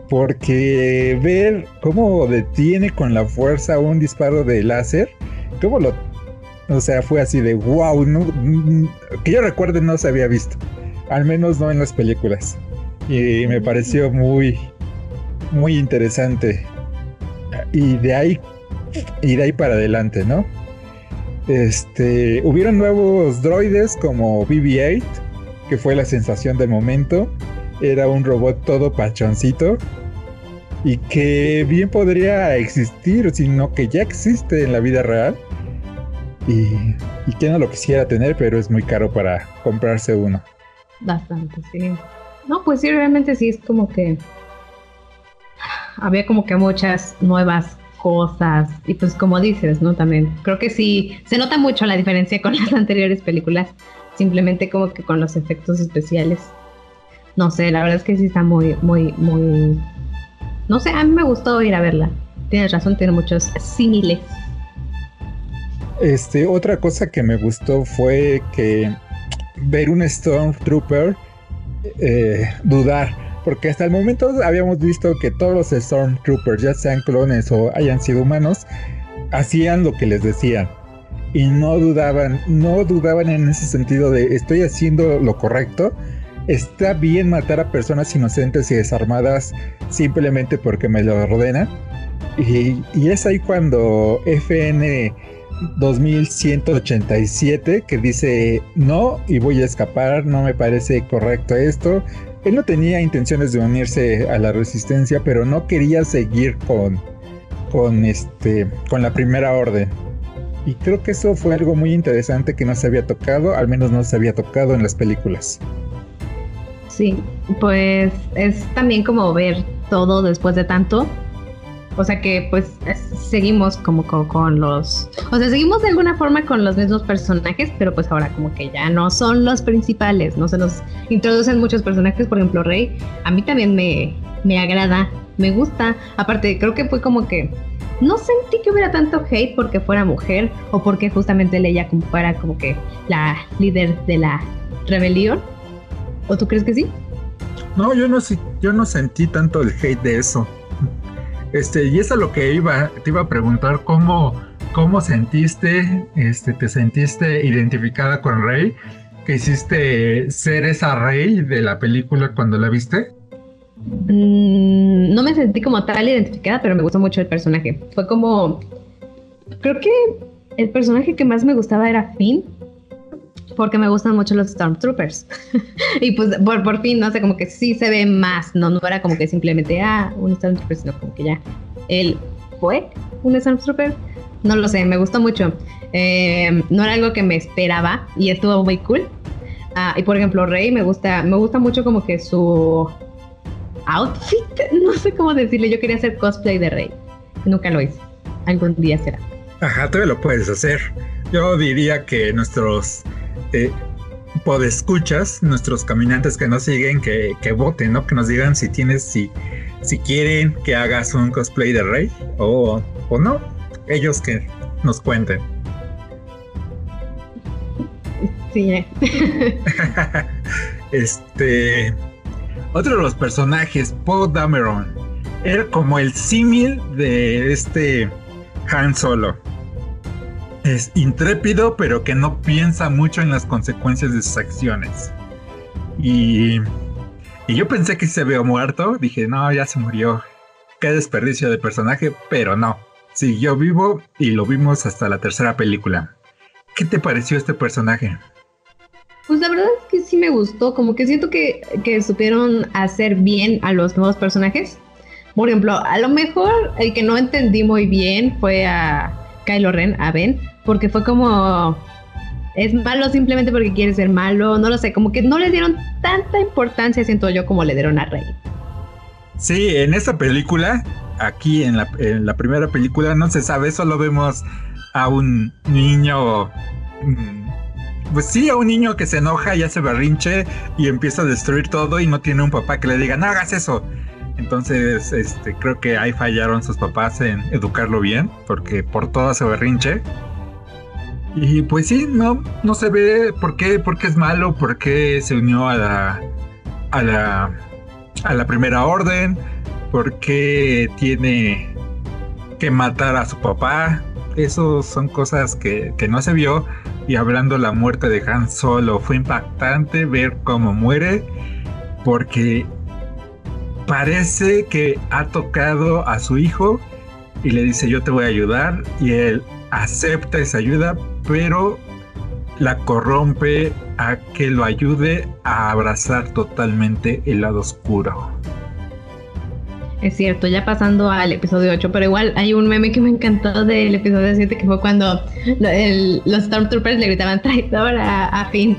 A: porque ver cómo detiene con la fuerza un disparo de láser, cómo lo... O sea, fue así de wow, que yo recuerde no se había visto, al menos no en las películas. Y me pareció muy, muy interesante. Y de ahí, y de ahí para adelante, ¿no? Este, hubieron nuevos droides como BB-8, que fue la sensación de momento era un robot todo pachoncito y que bien podría existir, sino que ya existe en la vida real y, y que no lo quisiera tener, pero es muy caro para comprarse uno.
B: Bastante, sí. No, pues sí, realmente sí es como que había como que muchas nuevas cosas y pues como dices, ¿no? También creo que sí, se nota mucho la diferencia con las anteriores películas, simplemente como que con los efectos especiales no sé, la verdad es que sí está muy, muy, muy... No sé, a mí me gustó ir a verla. Tienes razón, tiene muchos símiles.
A: Este, otra cosa que me gustó fue que ver un Stormtrooper eh, dudar, porque hasta el momento habíamos visto que todos los Stormtroopers, ya sean clones o hayan sido humanos, hacían lo que les decían y no dudaban, no dudaban en ese sentido de estoy haciendo lo correcto
C: está bien matar a personas inocentes y desarmadas simplemente porque me lo ordenan. Y, y es ahí cuando FN 2187 que dice no y voy a escapar, no me parece correcto esto. Él no tenía intenciones de unirse a la resistencia, pero no quería seguir con, con, este, con la primera orden. Y creo que eso fue algo muy interesante que no se había tocado, al menos no se había tocado en las películas.
B: Sí, pues es también como ver todo después de tanto o sea que pues seguimos como con, los... O sea, seguimos de alguna forma con los mismos personajes, pero pues ahora como que ya no son los principales, no se nos introducen muchos personajes, por ejemplo Rey, a mí también me, me agrada, me gusta. Aparte, creo que fue como que no sentí que hubiera tanto hate porque fuera mujer o porque justamente ella como fuera como que la líder de la rebelión. ¿O tú crees que sí?
A: No, yo no, yo no sentí tanto el hate de eso. Este, y eso es lo que iba, te iba a preguntar, ¿cómo, cómo sentiste, este, te sentiste identificada con Rey? ¿Que hiciste ser esa Rey de la película cuando la viste?
B: Mm, no me sentí como tal identificada, pero me gustó mucho el personaje. Fue como, creo que el personaje que más me gustaba era Finn, porque me gustan mucho los Stormtroopers. y pues por, fin, no sé, como que sí se ve más, ¿no? No era como que simplemente, ah, un Stormtrooper, sino como que ya él fue un Stormtrooper. No lo sé, me gustó mucho. Eh, no era algo que me esperaba y estuvo muy cool. Ah, y por ejemplo, Rey me gusta, me gusta mucho como que su outfit, no sé cómo decirle, yo quería hacer cosplay de Rey. Nunca lo hice. Algún día será.
A: Ajá, tú lo puedes hacer. Yo diría que nuestros eh, podescuchas, nuestros caminantes que nos siguen, que, voten, ¿no? Que nos digan si tienes, si, si quieren que hagas un cosplay de Rey o, o no. Ellos que nos cuenten.
B: Sí.
A: Este. Otro de los personajes, Paul Dameron, era como el símil de este Han Solo es intrépido, pero que no piensa mucho en las consecuencias de sus acciones. Y, y yo pensé que se había muerto. Dije, no, ya se murió. Qué desperdicio de personaje, pero no. Siguió vivo y lo vimos hasta la tercera película. ¿Qué te pareció este personaje?
B: Pues la verdad es que sí me gustó, como que siento que, que supieron hacer bien a los nuevos personajes. Por ejemplo, a lo mejor el que no entendí muy bien fue a Kylo Ren, a Ben, porque fue como es malo simplemente porque quiere ser malo, no lo sé, como que no le dieron tanta importancia, siento yo, como le dieron a Rey.
A: Sí, en esta película, aquí en la, primera película, no se sabe, solo vemos a un niño, mm, pues sí, a un niño que se enoja y hace berrinche y empieza a destruir todo y no tiene un papá que le diga, no hagas eso. Entonces, este, creo que ahí fallaron sus papás en educarlo bien, porque por todo hace berrinche. Y pues sí, no, no se ve por qué, por qué es malo, por qué se unió a la, a la, a la primera orden, por qué tiene que matar a su papá. Eso son cosas que, que no se vio. Y hablando la muerte de Han Solo, fue impactante ver cómo muere, porque parece que ha tocado a su hijo y le dice yo te voy a ayudar y él acepta esa ayuda, pero la corrompe a que lo ayude a abrazar totalmente el lado oscuro.
B: Es cierto, ya pasando al episodio 8, pero igual hay un meme que me encantó del episodio 7 que fue cuando los Stormtroopers le gritaban traidor a, a Finn.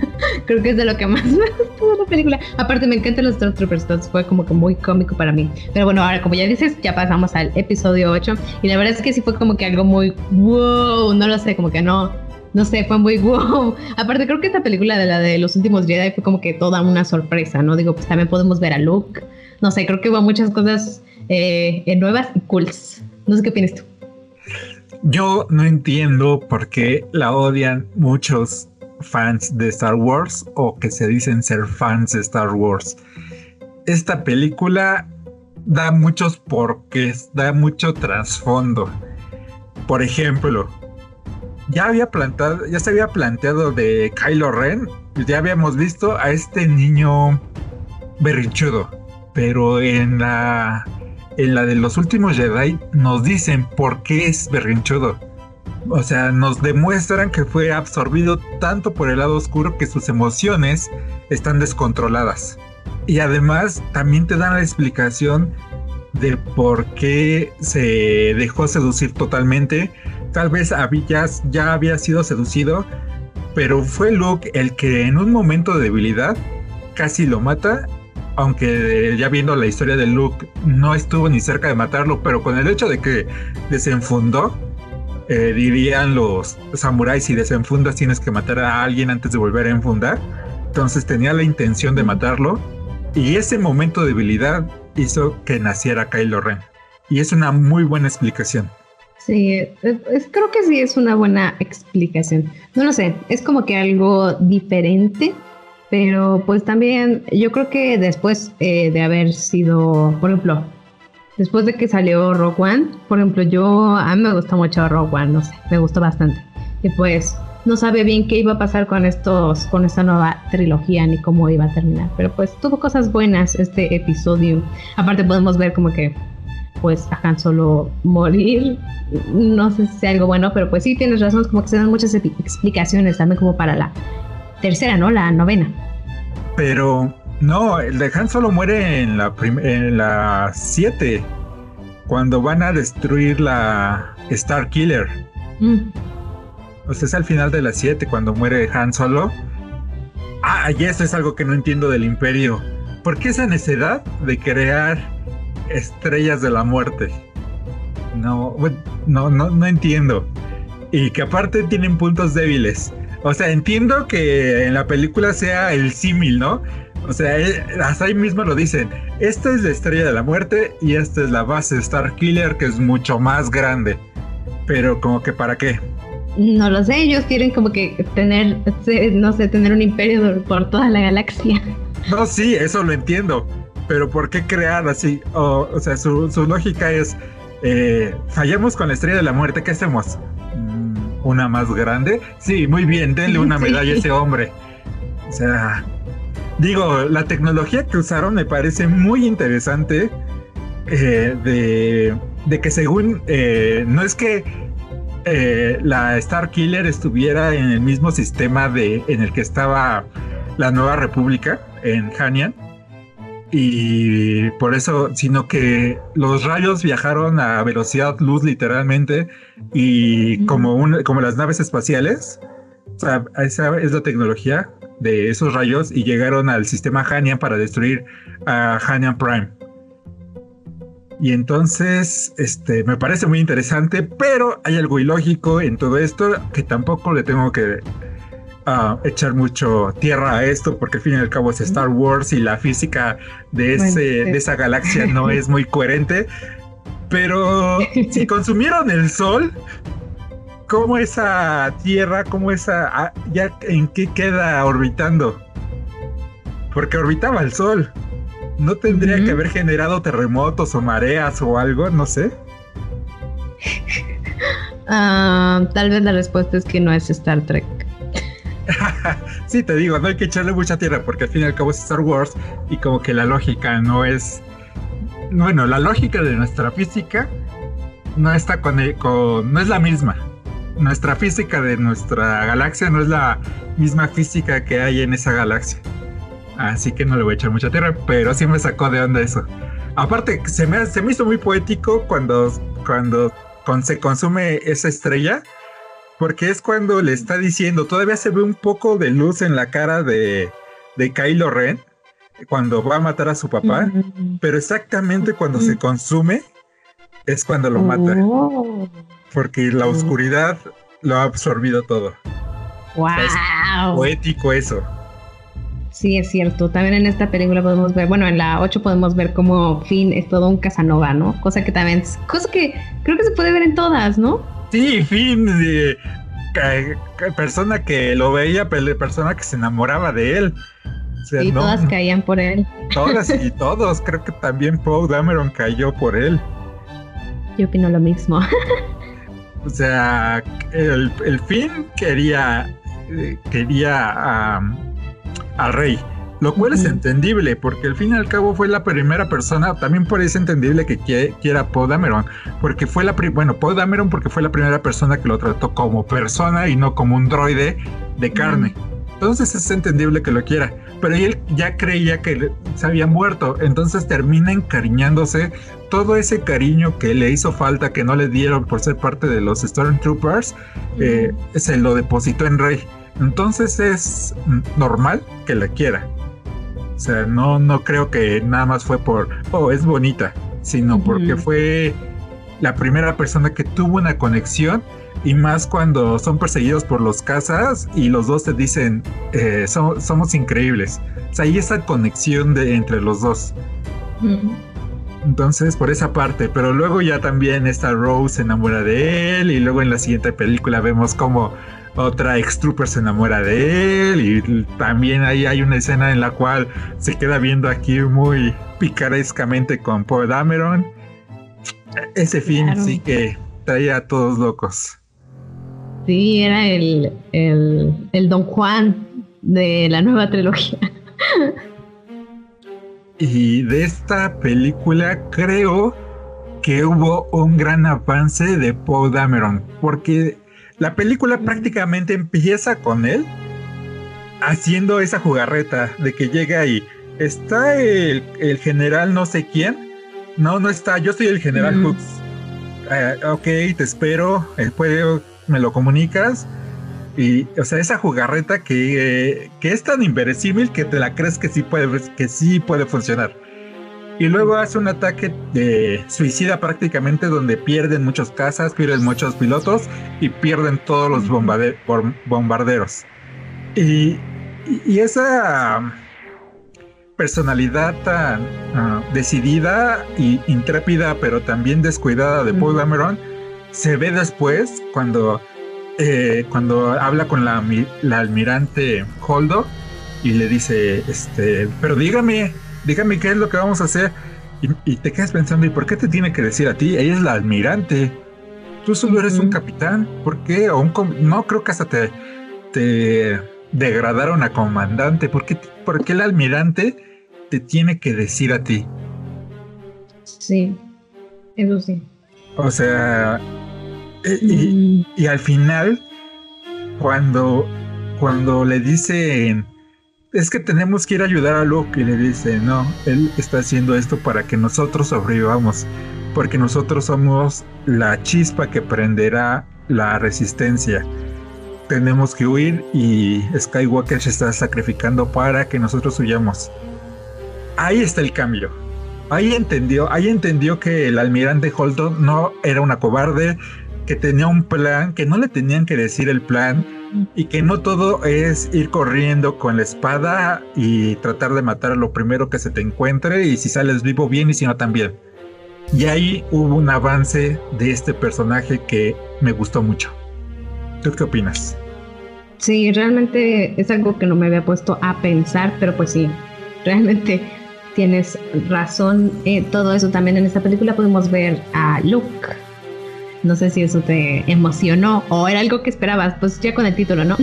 B: Creo que es de lo que más me gustó la película. Aparte me encantan los Stormtroopers, entonces fue como que muy cómico para mí. Pero bueno, ahora como ya dices, ya pasamos al episodio 8 y la verdad es que sí fue como que algo muy wow, no lo sé, como que no, no sé, fue muy wow. Aparte, creo que esta película de la de los últimos Jedi fue como que toda una sorpresa, ¿no? Digo, pues también podemos ver a Luke, no sé, creo que hubo muchas cosas eh, nuevas y cools. No sé qué opinas tú.
A: Yo no entiendo por qué la odian muchos fans de Star Wars o que se dicen ser fans de Star Wars. Esta película da muchos porqués, da mucho trasfondo. Por ejemplo, ya había plantado, ya se había planteado de Kylo Ren, ya habíamos visto a este niño berrinchudo, pero en la en la de los últimos Jedi nos dicen por qué es berrinchudo. O sea, nos demuestran que fue absorbido tanto por el lado oscuro que sus emociones están descontroladas. Y además también te dan la explicación de por qué se dejó seducir totalmente. Tal vez había, ya había sido seducido, pero fue Luke el que en un momento de debilidad casi lo mata aunque ya viendo la historia de Luke, no estuvo ni cerca de matarlo, pero con el hecho de que desenfundó, eh, dirían los samuráis, si desenfundas tienes que matar a alguien antes de volver a enfundar. Entonces tenía la intención de matarlo y ese momento de debilidad hizo que naciera Kylo Ren. Y es una muy buena explicación.
B: Sí, creo que sí es una buena explicación. No lo sé, es como que algo diferente pero pues también yo creo que después eh, de haber sido, por ejemplo, después de que salió Rock One, por ejemplo, yo a mí me gustó mucho Rock One, no sé, me gustó bastante. Y pues no sabía bien qué iba a pasar con estos, con esta nueva trilogía ni cómo iba a terminar. Pero pues tuvo cosas buenas este episodio. Aparte podemos ver como que pues a Han Solo morir. No sé si sea algo bueno, pero pues sí tienes razón, como que se dan muchas explicaciones también como para la tercera, ¿no? La novena.
A: Pero no, el de Han solo muere en la en la 7 cuando van a destruir la Star Killer. Mm. O sea, es al final de la 7 cuando muere Han Solo. Ah, y eso es algo que no entiendo del Imperio. ¿Por qué esa necesidad de crear estrellas de la muerte? No, no, no, no entiendo. Y que aparte tienen puntos débiles. O sea, entiendo que en la película sea el símil, ¿no? O sea, hasta ahí mismo lo dicen. Esta es la estrella de la muerte y esta es la base Star Killer que es mucho más grande. Pero como que para qué?
B: No lo sé, ellos quieren como que tener, no sé, tener un imperio por toda la galaxia.
A: No, sí, eso lo entiendo. Pero ¿por qué crear así? O, sea, su, lógica es, eh, fallamos con la estrella de la muerte, ¿qué hacemos? Una más grande. Sí, muy bien, denle una medalla a ese hombre. O sea, digo, la tecnología que usaron me parece muy interesante. Eh, de, que según, eh, no es que eh, la Star Killer estuviera en el mismo sistema de, en el que estaba la Nueva República, en Hanian, y por eso, sino que los rayos viajaron a velocidad luz literalmente y como, un, como las naves espaciales, o sea, esa es la tecnología de esos rayos y llegaron al sistema Hanian para destruir a Hanian Prime. Y entonces, este, me parece muy interesante, pero hay algo ilógico en todo esto que tampoco le tengo que echar mucho tierra a esto, porque al fin y al cabo es Star Wars y la física de, ese, de esa galaxia no es muy coherente. Pero si consumieron el sol, ¿cómo esa tierra, cómo esa, ah, ya en qué queda orbitando? Porque orbitaba el sol. ¿No tendría que haber generado terremotos o mareas o algo? No sé.
B: Ah, tal vez la respuesta es que no es Star Trek.
A: sí, te digo, no hay que echarle mucha tierra porque al fin y al cabo es Star Wars y como que la lógica no es... Bueno, la lógica de nuestra física no está con, no es la misma. Nuestra física de nuestra galaxia no es la misma física que hay en esa galaxia. Así que no le voy a echar mucha tierra, pero sí me sacó de onda eso. Aparte, se me, se me hizo muy poético cuando, cuando se consume esa estrella porque es cuando le está diciendo, todavía se ve un poco de luz en la cara de, de Kylo Ren, cuando va a matar a su papá, pero exactamente cuando se consume es cuando lo mata. Oh. Porque la oscuridad lo ha absorbido todo.
B: ¡Wow! es
A: poético eso.
B: Sí, es cierto. También en esta película podemos ver, bueno, en la 8 podemos ver cómo Finn es todo un Casanova, ¿no? Cosa que también, cosa que creo que se puede ver en todas, ¿no?
A: Sí, fin, de, persona que lo veía, persona que se enamoraba de él.
B: y todas caían por él.
A: Todas y todos, creo que también Paul Dameron cayó por él.
B: Yo opino lo mismo.
A: O sea, el, el fin quería, eh, quería a, al rey. Lo cual es entendible, porque al fin y al cabo fue la primera persona, también por eso es entendible que quiera Poe Dameron, porque fue la, bueno, Poe Dameron porque fue la primera persona que lo trató como persona y no como un droide de carne. Entonces es entendible que lo quiera, pero él ya creía que se había muerto, entonces termina encariñándose todo ese cariño que le hizo falta, que no le dieron por ser parte de los Stormtroopers, eh, se lo depositó en Rey. Entonces es normal que la quiera. O sea, no, no creo que nada más fue por, oh, es bonita, sino porque fue la primera persona que tuvo una conexión y más cuando son perseguidos por los casas y los dos te dicen, eh, somos increíbles. O sea, hay esa conexión de, entre los dos. Entonces, por esa parte, pero luego ya también esta Rose se enamora de él y luego en la siguiente película vemos como otra ex trooper se enamora de él y también ahí hay una escena en la cual se queda viendo aquí muy picarescamente con Poe Dameron. Ese fin sí que traía a todos locos.
B: Sí, era el, el, el Don Juan de la nueva trilogía.
A: Y de esta película creo que hubo un gran avance de Poe Dameron, porque la película prácticamente empieza con él haciendo esa jugarreta de que llega y está el, general no sé quién. No, no está, yo soy el general Hooks. Eh, ok, te espero, después me lo comunicas. Y, o sea, esa jugarreta que, que, es tan inverosímil que te la crees que sí puede, que sí puede funcionar y luego hace un ataque de suicida prácticamente donde pierden muchas casas, pierden muchos pilotos y pierden todos los bombarderos. Y, esa personalidad tan ah, decidida y intrépida, pero también descuidada de Paul Dameron, se ve después cuando, eh, cuando habla con la, la almirante Holdo y le dice, este, pero dígame, dígame qué es lo que vamos a hacer. Y, te quedas pensando, ¿y por qué te tiene que decir a ti? Ella es la almirante. Tú solo eres un capitán. ¿Por qué? O un no, creo que hasta te, te degradaron a comandante. ¿Por qué, ¿Por qué el almirante te tiene que decir a ti?
B: Sí, eso sí.
A: O sea, y, y, al final, cuando, cuando le dicen es que tenemos que ir a ayudar a Luke y le dice, no, él está haciendo esto para que nosotros sobrevivamos, porque nosotros somos la chispa que prenderá la resistencia. Tenemos que huir y Skywalker se está sacrificando para que nosotros huyamos. Ahí está el cambio. Ahí entendió, ahí entendió que el almirante Holton no era una cobarde, que tenía un plan, que no le tenían que decir el plan, y que no todo es ir corriendo con la espada y tratar de matar a lo primero que se te encuentre y si sales vivo bien y si no también. Y ahí hubo un avance de este personaje que me gustó mucho. ¿Tú qué opinas?
B: Sí, realmente es algo que no me había puesto a pensar, pero pues sí, realmente tienes razón. Eh, todo eso también en esta película podemos ver a Luke no sé si eso te emocionó o era algo que esperabas, pues ya con el título, ¿no?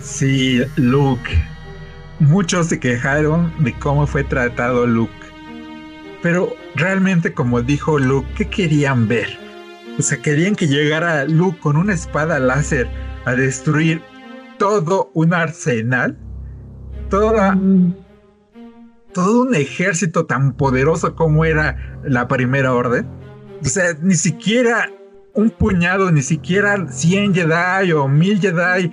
A: sí, Luke. Muchos se quejaron de cómo fue tratado Luke. Pero realmente, como dijo Luke, ¿qué querían ver? O sea, querían que llegara Luke con una espada láser a destruir todo un arsenal. Toda, mm. todo un ejército tan poderoso como era la primera orden o sea, ni siquiera un puñado, ni siquiera 100 Jedi o 1000 Jedi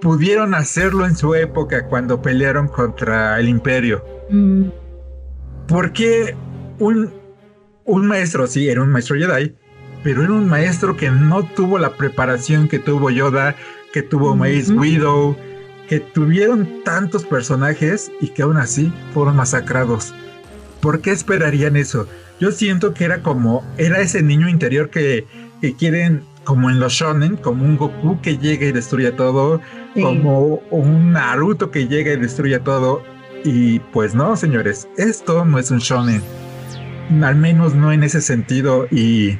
A: pudieron hacerlo en su época cuando pelearon contra el Imperio. Mm. Porque un, un maestro, sí, era un maestro Jedi, pero era un maestro que no tuvo la preparación que tuvo Yoda, que tuvo Mace Widow, que tuvieron tantos personajes y que aún así fueron masacrados. ¿Por qué esperarían eso? Yo siento que era como, era ese niño interior que, quieren, como en los shonen, como un Goku que llega y destruye todo, como un Naruto que llega y destruye todo. Y pues no, señores, esto no es un shonen. Al menos no en ese sentido. Y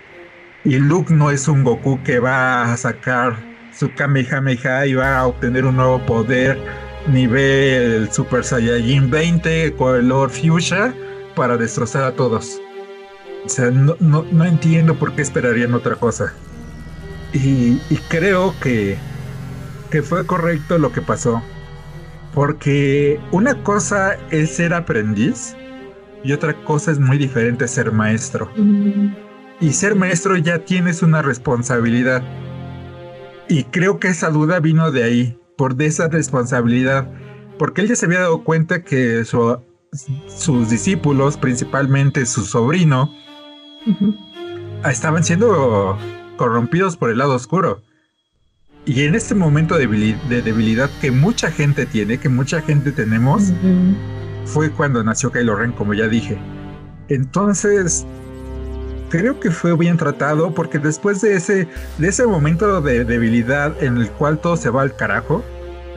A: Y Luke no es un Goku que va a sacar su Kamehameha y va a obtener un nuevo poder nivel Super Saiyajin 20 color fuchsia para destrozar a todos. O sea, no, no, entiendo por qué esperarían otra cosa. Y, creo que, que fue correcto lo que pasó. Porque una cosa es ser aprendiz y otra cosa es muy diferente ser maestro. Y ser maestro ya tienes una responsabilidad. Y creo que esa duda vino de ahí, por de esa responsabilidad. Porque él ya se había dado cuenta que sus discípulos, principalmente su sobrino, estaban siendo corrompidos por el lado oscuro. Y en este momento de debilidad que mucha gente tiene, que mucha gente tenemos, fue cuando nació Kylo Ren, como ya dije. Entonces, creo que fue bien tratado porque después de ese, de ese momento de debilidad en el cual todo se va al carajo,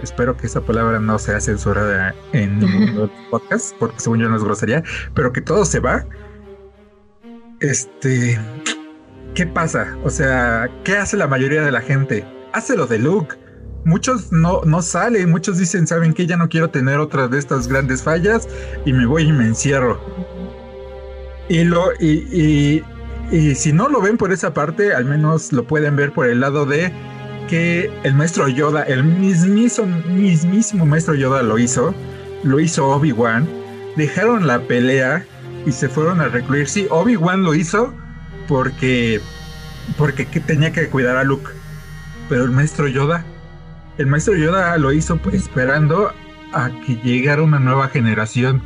A: espero que esa palabra no sea censurada en el podcast, porque según yo no es grosería, pero que todo se va. Este, ¿qué pasa? O sea, ¿qué hace la mayoría de la gente? Hace lo de Luke. Muchos no, no salen, muchos dicen, ¿saben que Ya no quiero tener otra de estas grandes fallas y me voy y me encierro. Y, lo, y, y si no lo ven por esa parte, al menos lo pueden ver por el lado de que el maestro Yoda, el mismísimo, mismísimo maestro Yoda lo hizo, lo hizo Obi-Wan, dejaron la pelea y se fueron a recluir. Sí, Obi-Wan lo hizo porque, porque tenía que cuidar a Luke, pero el maestro Yoda, el maestro Yoda lo hizo esperando a que llegara una nueva generación.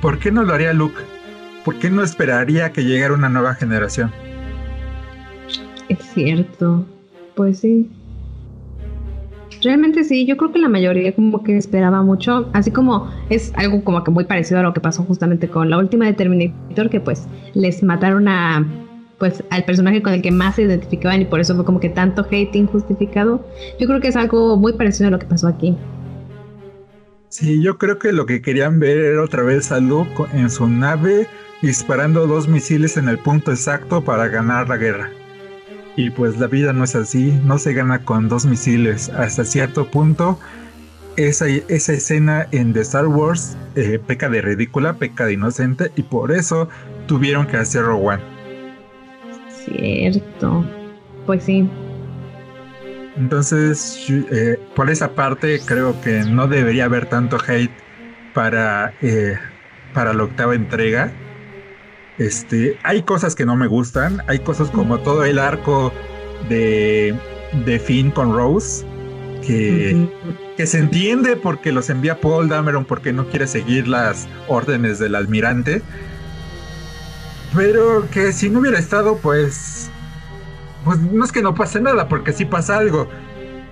A: ¿Por qué no lo haría Luke? ¿por qué no esperaría que llegara una nueva generación?
B: Es cierto, pues sí. Realmente sí, yo creo que la mayoría como que esperaba mucho, así como es algo como que muy parecido a lo que pasó justamente con la última de Terminator, que pues les mataron a pues al personaje con el que más se identificaban y por eso fue como que tanto hate injustificado. Yo creo que es algo muy parecido a lo que pasó aquí.
A: Sí, yo creo que lo que querían ver era otra vez a Luke en su nave disparando dos misiles en el punto exacto para ganar la guerra. Y pues la vida no es así, no se gana con dos misiles. Hasta cierto punto, esa, esa escena en The Star Wars eh, peca de ridícula, peca de inocente, y por eso tuvieron que hacer Rogue One.
B: Cierto, pues sí.
A: Entonces, eh, por esa parte, creo que no debería haber tanto hate para, eh, para la octava entrega este, hay cosas que no me gustan, hay cosas como todo el arco de, de Finn con Rose, que, que se entiende porque los envía Paul Dameron porque no quiere seguir las órdenes del almirante. Pero que si no hubiera estado, pues. Pues no es que no pase nada, porque sí pasa algo.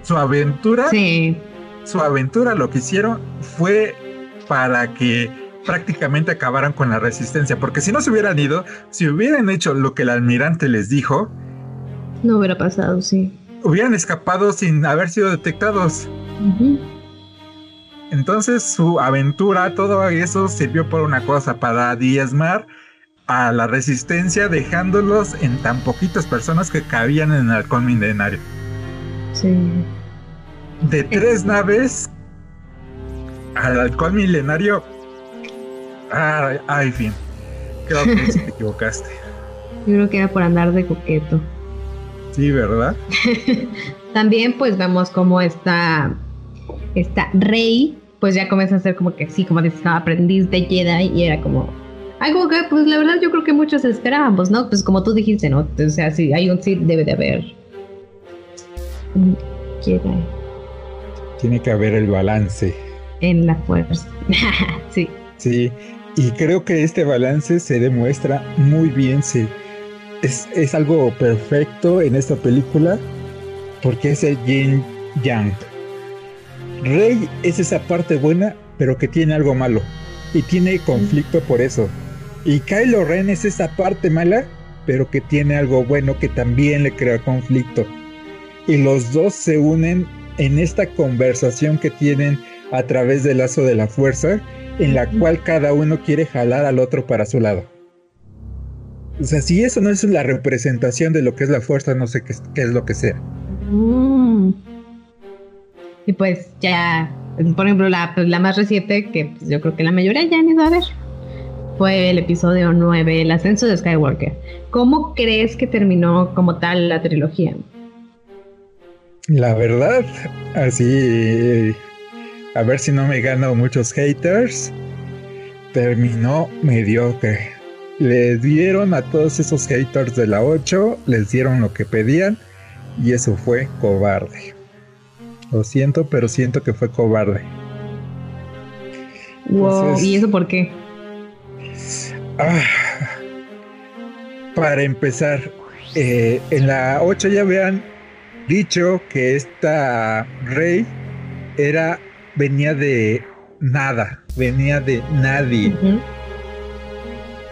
A: Su aventura.
B: Sí.
A: Su aventura, lo que hicieron fue para que prácticamente acabaran con la resistencia, porque si no se hubieran ido, si hubieran hecho lo que el almirante les dijo,
B: no hubiera pasado, sí.
A: Hubieran escapado sin haber sido detectados. Entonces su aventura, todo eso sirvió por una cosa, para diezmar a la resistencia, dejándolos en tan poquitas personas que cabían en el halcón milenario.
B: Sí.
A: De tres naves al halcón milenario Ah, ay, fin. Creo que te equivocaste.
B: Yo creo que era por andar de coqueto.
A: Sí, ¿verdad?
B: También pues vemos como esta, esta rey pues ya comienza a ser como que sí, como dices, aprendiz de Jedi y era como algo que pues la verdad yo creo que muchos esperábamos, ¿no? Pues como tú dijiste, ¿no? O sea, si hay un Sith debe de haber un Jedi.
C: Tiene que haber el balance.
B: En la fuerza. sí.
C: Sí, y creo que este balance se demuestra muy bien. Sí. Es, es algo perfecto en esta película porque es el yin yang. Rey es esa parte buena, pero que tiene algo malo. Y tiene conflicto por eso. Y Kylo Ren es esa parte mala, pero que tiene algo bueno que también le crea conflicto. Y los dos se unen en esta conversación que tienen a través del lazo de la fuerza en la cual cada uno quiere jalar al otro para su lado.
A: O sea, si eso no es la representación de lo que es la fuerza, no sé qué, es lo que sea.
B: Mm. Y pues ya, por ejemplo, la, pues, la más reciente, que pues, yo creo que la mayoría ya han ido a ver, fue el episodio 9, el ascenso de Skywalker. ¿Cómo crees que terminó como tal la trilogía?
A: La verdad, así, a ver si no me gano muchos haters, terminó mediocre. Le dieron a todos esos haters de la 8, les dieron lo que pedían y eso fue cobarde. Lo siento, pero siento que fue cobarde.
B: Wow, ¿y eso por qué?
A: Ah, para empezar, eh, en la 8 ya habían dicho que esta rey era venía de nada, venía de nadie.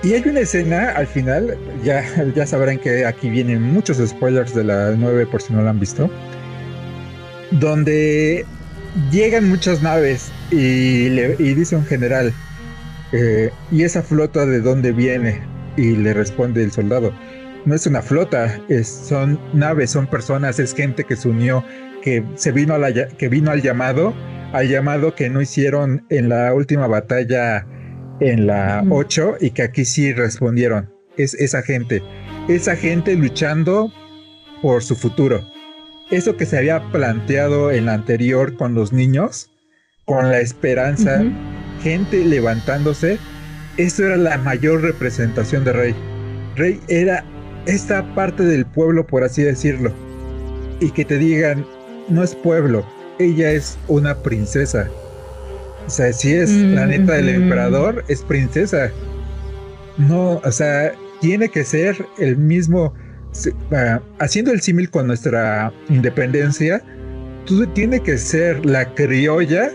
A: Y hay una escena al final, ya, ya sabrán que aquí vienen muchos spoilers de la 9 por si no la han visto, donde llegan muchas naves y, le, dice un general, eh, ¿y esa flota de dónde viene? Y le responde el soldado, no es una flota, es, son naves, son personas, es gente que se unió, que se vino a la, que vino al llamado, al llamado que no hicieron en la última batalla en la 8 y que aquí sí respondieron. Es esa gente, esa gente luchando por su futuro. Eso que se había planteado en la anterior con los niños, con la esperanza, gente levantándose, eso era la mayor representación de Rey. Rey era esta parte del pueblo, por así decirlo. Y que te digan, no es pueblo, ella es una princesa o sea, si es la neta del emperador, es princesa. No, o sea, tiene que ser el mismo. Ah, haciendo el símil con nuestra independencia, tú tiene que ser la criolla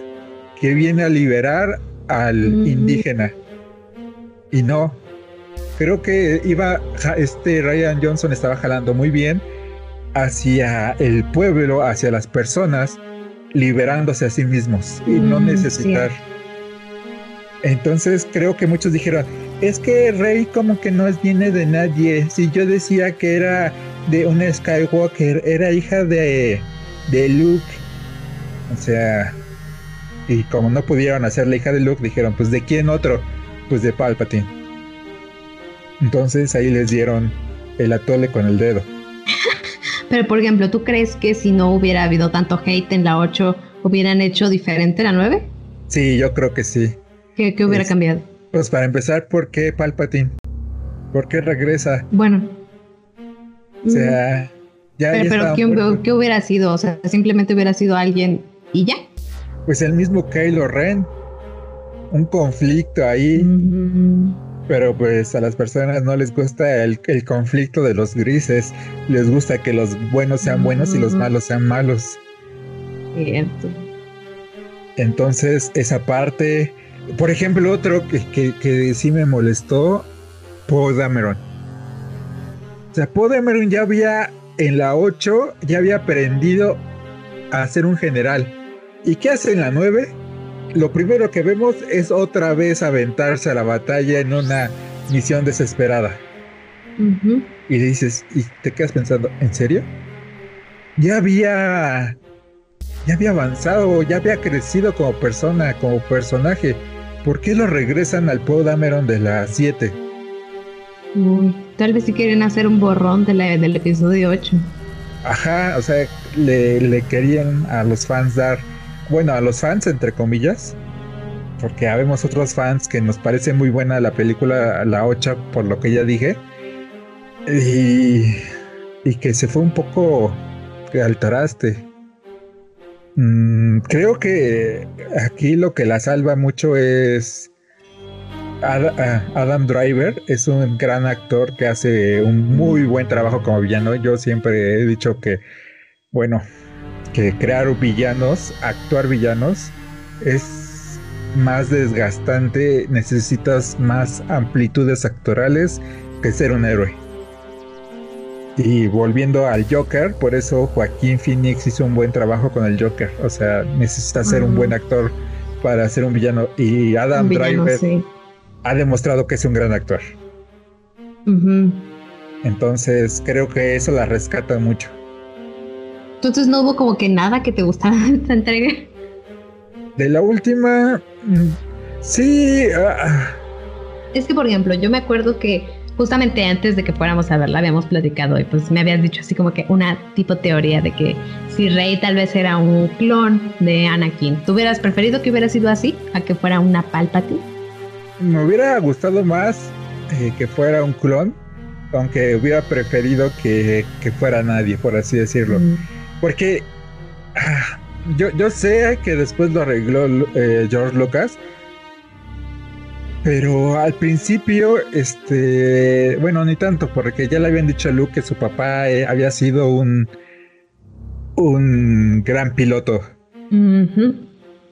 A: que viene a liberar al indígena. Y no. Creo que iba. Este Ryan Johnson estaba jalando muy bien hacia el pueblo, hacia las personas liberándose a sí mismos y no mm, necesitar. Entonces creo que muchos dijeron, es que Rey como que no viene de nadie. Si yo decía que era de una Skywalker, era hija de, de Luke. O sea, y como no pudieron hacer la hija de Luke, dijeron, pues de quién otro? Pues de Palpatine. Entonces ahí les dieron el atole con el dedo.
B: Pero, por ejemplo, ¿tú crees que si no hubiera habido tanto hate en la 8, hubieran hecho diferente la 9?
A: Sí, yo creo que sí.
B: ¿Qué, hubiera cambiado?
A: Pues para empezar, ¿por qué Palpatine? ¿Por qué regresa?
B: Bueno.
A: O sea,
B: ya. Pero, pero ¿qué, hubiera sido? O sea, simplemente hubiera sido alguien y ya.
A: Pues el mismo Kylo Ren. Un conflicto ahí. Pero pues a las personas no les gusta el, conflicto de los grises, les gusta que los buenos sean buenos y los malos sean malos.
B: Cierto.
A: Entonces, esa parte, por ejemplo, otro que, que, sí me molestó, Poe Dameron. O sea, Poe Dameron ya había, en la 8, ya había aprendido a ser un general. ¿Y qué hace en la 9? Lo primero que vemos es otra vez aventarse a la batalla en una misión desesperada. Y dices, y te quedas pensando, ¿en serio? Ya había. Ya había avanzado, ya había crecido como persona, como personaje. ¿Por qué lo regresan al Poe Dameron de la 7?
B: tal vez si quieren hacer un borrón de la, del episodio 8.
A: Ajá, o sea, le, le querían a los fans dar bueno, a los fans, entre comillas, porque habemos otros fans que nos parece muy buena la película La Ocha, por lo que ya dije, y, y que se fue un poco al traste. Mm, creo que aquí lo que la salva mucho es Adam Driver, es un gran actor que hace un muy buen trabajo como villano. Yo siempre he dicho que, bueno, que crear villanos, actuar villanos, es más desgastante, necesitas más amplitudes actorales que ser un héroe. Y volviendo al Joker, por eso Joaquín Phoenix hizo un buen trabajo con el Joker. O sea, necesita ser un buen actor para ser un villano. Y Adam Driver ha demostrado que es un gran actor. Entonces creo que eso la rescata mucho.
B: Entonces no hubo como que nada que te gustara de esta entrega.
A: De la última, mm, sí. Ah.
B: Es que, por ejemplo, yo me acuerdo que justamente antes de que fuéramos a verla habíamos platicado y pues me habías dicho así como que una tipo teoría de que si Rey tal vez era un clon de Anakin, ¿tú hubieras preferido que hubiera sido así a que fuera una Palpatine?
A: Me hubiera gustado más eh, que fuera un clon, aunque hubiera preferido que, fuera nadie, por así decirlo. Mm. Porque ah, yo, yo sé que después lo arregló eh, George Lucas, pero al principio, este, bueno, ni tanto, porque ya le habían dicho a Luke que su papá eh, había sido un, un gran piloto.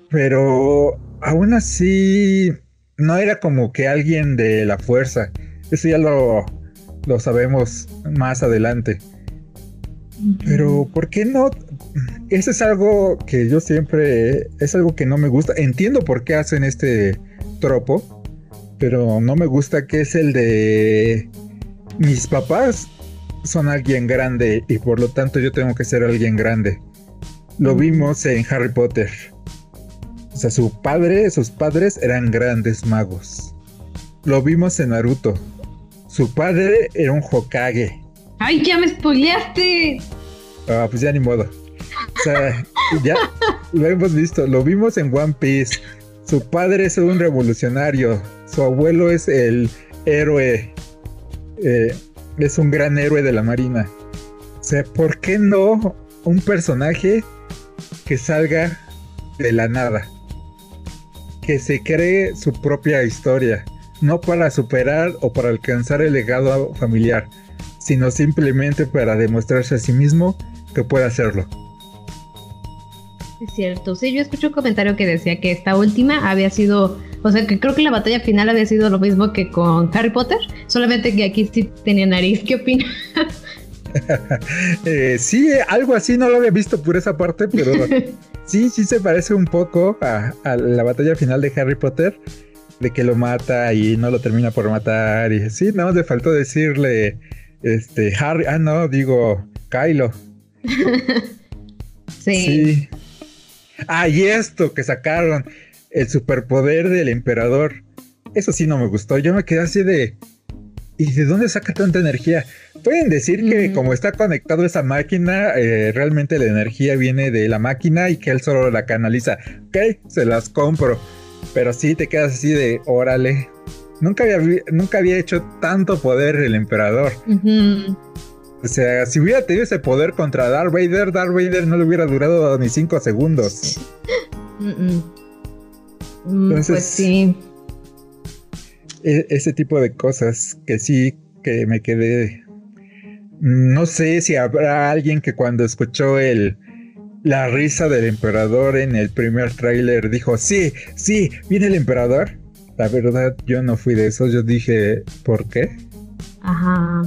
A: Pero aún así, no era como que alguien de la fuerza. Eso ya lo, lo sabemos más adelante. Pero, ¿por qué no? Eso es algo que yo siempre, es algo que no me gusta. Entiendo por qué hacen este tropo pero no me gusta que es el de mis papás son alguien grande y por lo tanto yo tengo que ser alguien grande. Lo vimos en Harry Potter. O sea, su padre, sus padres eran grandes magos. Lo vimos en Naruto. Su padre era un Hokage.
B: ¡Ay, ya me spoileaste!
A: Ah, pues ya ni modo. O sea, ya lo hemos visto. Lo vimos en One Piece. Su padre es un revolucionario. Su abuelo es el héroe. Eh, es un gran héroe de la marina. O sea, ¿por qué no un personaje que salga de la nada? Que se cree su propia historia. No para superar o para alcanzar el legado familiar, sino simplemente para demostrarse a sí mismo que puede hacerlo.
B: Es cierto, sí, yo escuché un comentario que decía que esta última había sido, o sea, que creo que la batalla final había sido lo mismo que con Harry Potter, solamente que aquí sí tenía nariz. ¿Qué opinas?
A: Eh, sí, algo así, no lo había visto por esa parte, pero sí, sí se parece un poco a, la batalla final de Harry Potter, de que lo mata y no lo termina por matar. Y sí, nada más le faltó decirle, este, Harry, ah, no, digo, Kylo.
B: sí. sí.
A: Ah, y esto que sacaron, el superpoder del emperador. Eso sí no me gustó. Yo me quedé así de. ¿Y de dónde saca tanta energía? Pueden decir que mm. como está conectado esa máquina, eh, realmente la energía viene de la máquina y que él solo la canaliza. Ok, se las compro. Pero sí te quedas así de, órale. Nunca había, nunca había hecho tanto poder el emperador. O sea, si hubiera tenido ese poder contra Darth Vader, Darth Vader no le hubiera durado ni cinco segundos.
B: Mm, pues sí.
A: E, ese tipo de cosas que sí que me quedé. No sé si habrá alguien que cuando escuchó el la risa del emperador en el primer tráiler dijo, sí, sí, viene el emperador. La verdad, yo no fui de esos. Yo dije, ¿por qué?
B: Ajá.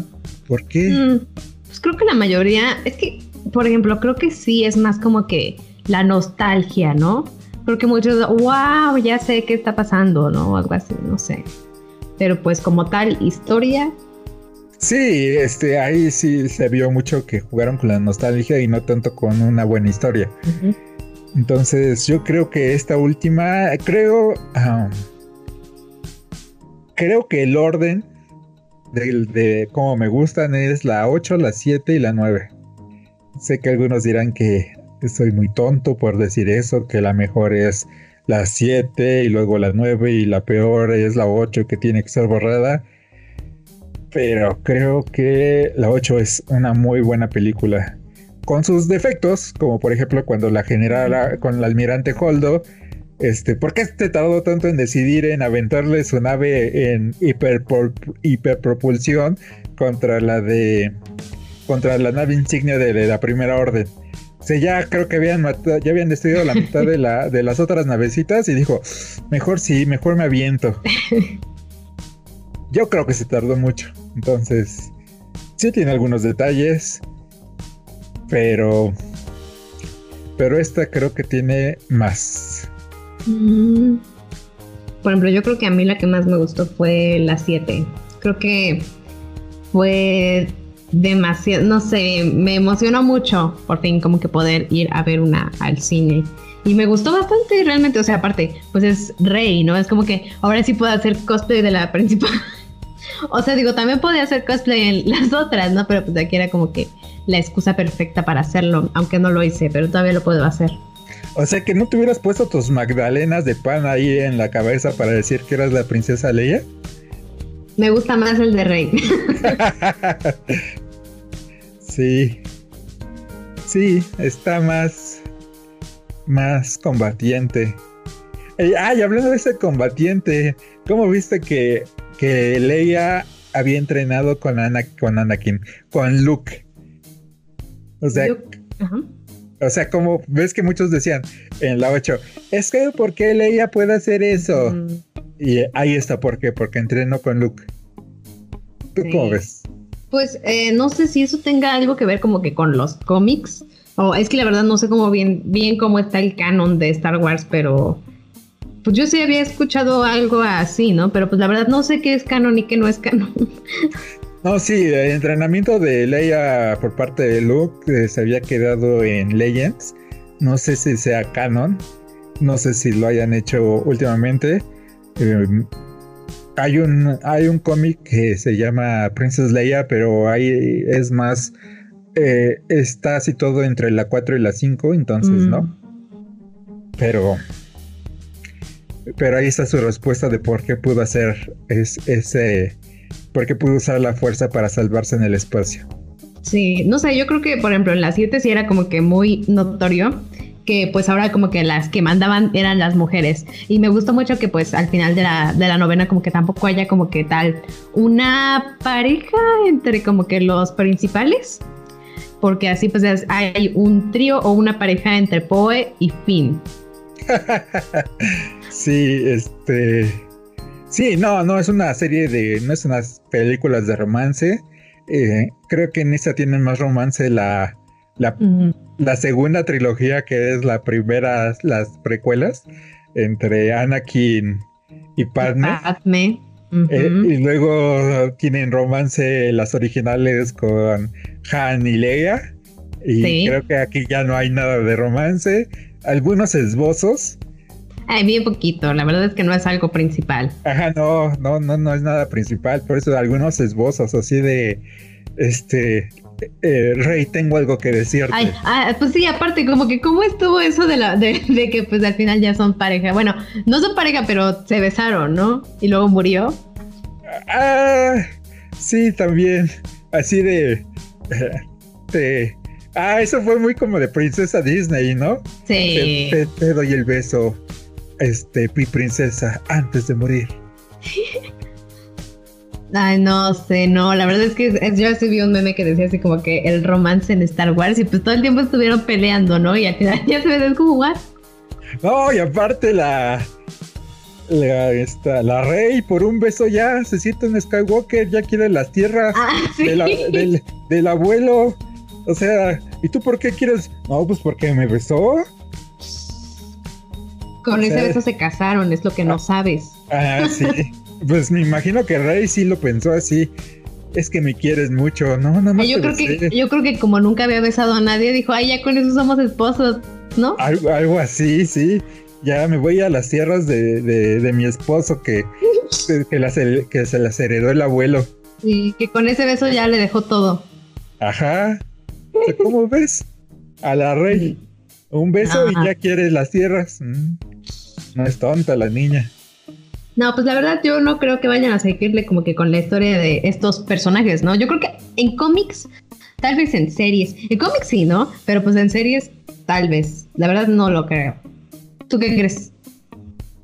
A: ¿Por qué?
B: Mm, pues creo que la mayoría, es que, por ejemplo, creo que sí es más como que la nostalgia, ¿no? Creo que muchos, wow, ya sé qué está pasando, ¿no? O algo así, no sé. Pero pues como tal, historia.
A: Sí, este, ahí sí se vio mucho que jugaron con la nostalgia y no tanto con una buena historia. Entonces yo creo que esta última, creo, creo que el orden de, cómo me gustan es la 8, la 7 y la 9. Sé que algunos dirán que soy muy tonto por decir eso, que la mejor es la 7 y luego la 9 y la peor es la 8 que tiene que ser borrada. Pero creo que la 8 es una muy buena película. Con sus defectos, como por ejemplo cuando la generala con el almirante Holdo este, ¿Por qué te tardó tanto en decidir en aventarle su nave en hiperpropulsión contra la de contra la nave insignia de, la primera orden? O sea, ya creo que habían matado, ya habían destruido la mitad de, la, de las otras navecitas y dijo, mejor sí, mejor me aviento. Yo creo que se tardó mucho. Entonces, sí tiene algunos detalles, pero pero esta creo que tiene más.
B: Por ejemplo, yo creo que a mí la que más me gustó fue la 7. Creo que fue demasiado, no sé, me emocionó mucho por fin como que poder ir a ver una al cine. Y me gustó bastante realmente, o sea, aparte, pues es rey, ¿no? Es como que ahora sí puedo hacer cosplay de la principal. o sea, digo, también podía hacer cosplay en las otras, ¿no? Pero pues aquí era como que la excusa perfecta para hacerlo, aunque no lo hice, pero todavía lo puedo hacer.
A: O sea, que no te hubieras puesto tus magdalenas de pan ahí en la cabeza para decir que eras la princesa Leia.
B: Me gusta más el de Rey.
A: sí. Sí, está más. más combatiente. ay, hablando de ese combatiente, ¿cómo viste que, que Leia había entrenado con, con Anakin, con Luke? O sea, o sea, como ves que muchos decían en la 8, es que ¿por qué Leia puede hacer eso? Y ahí está, ¿por qué? Porque entrenó con Luke. ¿Tú cómo ves?
B: Pues eh, no sé si eso tenga algo que ver como que con los cómics. O es que la verdad no sé cómo bien, bien cómo está el canon de Star Wars, pero pues yo sí había escuchado algo así, ¿no? Pero pues la verdad no sé qué es canon y qué no es canon.
A: No, sí, el entrenamiento de Leia por parte de Luke eh, se había quedado en Legends. No sé si sea canon. No sé si lo hayan hecho últimamente. Eh, hay un, hay un cómic que se llama Princess Leia, pero ahí es más. Eh, está así todo entre la 4 y la 5, entonces, ¿no? Mm. Pero. Pero ahí está su respuesta de por qué pudo hacer ese. Por qué pudo usar la fuerza para salvarse en el espacio.
B: Sí, no sé, yo creo que, por ejemplo, en la 7 sí era como que muy notorio que pues ahora como que las que mandaban eran las mujeres. Y me gustó mucho que pues al final de la, de la novena como que tampoco haya como que tal una pareja entre como que los principales. Porque así pues hay un trío o una pareja entre Poe y Finn.
A: sí, este... Sí, no, no es una serie de... No es unas películas de romance. Eh, creo que en esta tienen más romance la la, segunda trilogía, que es la primera, las precuelas, entre Anakin y Padme. Eh, y luego tienen romance las originales con Han y Leia. Y creo que aquí ya no hay nada de romance. Algunos esbozos.
B: Ay, bien poquito, la verdad es que no es algo principal.
A: Ajá, no, no, no, no es nada principal. Por eso algunos esbozos así de este eh, Rey, tengo algo que decirte.
B: ah, pues sí, aparte, como que cómo estuvo eso de, la, de, que pues al final ya son pareja. Bueno, no son pareja, pero se besaron, ¿no? Y luego murió.
A: Ah, sí, también. Así de... ah, eso fue muy como de princesa Disney, ¿no?
B: Sí.
A: Te, doy el beso, este, mi princesa, antes de morir.
B: Ay, no sé, no, la verdad es que yo así vi un meme que decía así como que el romance en Star Wars y pues todo el tiempo estuvieron peleando, ¿no? Y al final ya se ve como, ¿what?
A: No, y aparte la, la, esta, la rey por un beso ya se siente en Skywalker, ya quiere las tierras ah, del, abuelo. O sea, ¿y tú por qué quieres? No, pues porque me besó.
B: Con ese beso se casaron, es lo que no ah. sabes.
A: Ah, sí. Pues me imagino que Rey sí lo pensó así. Es que me quieres mucho, ¿no? Nada más
B: yo, creo que, yo creo que como nunca había besado a nadie, dijo, ay, ya con eso somos esposos, ¿no?
A: Algo, así, sí. Ya me voy a las tierras de, mi esposo que, que, que se las heredó el abuelo.
B: Y que con ese beso ya le dejó todo.
A: Ajá. ¿Cómo ves? A la rey. Un beso y ya quiere las tierras. Mm. No es tonta la niña.
B: No, pues la verdad yo no creo que vayan a seguirle como que con la historia de estos personajes, ¿no? Yo creo que en cómics, tal vez en series. En cómics sí, ¿no? Pero pues en series, tal vez. La verdad no lo creo. ¿Tú qué crees?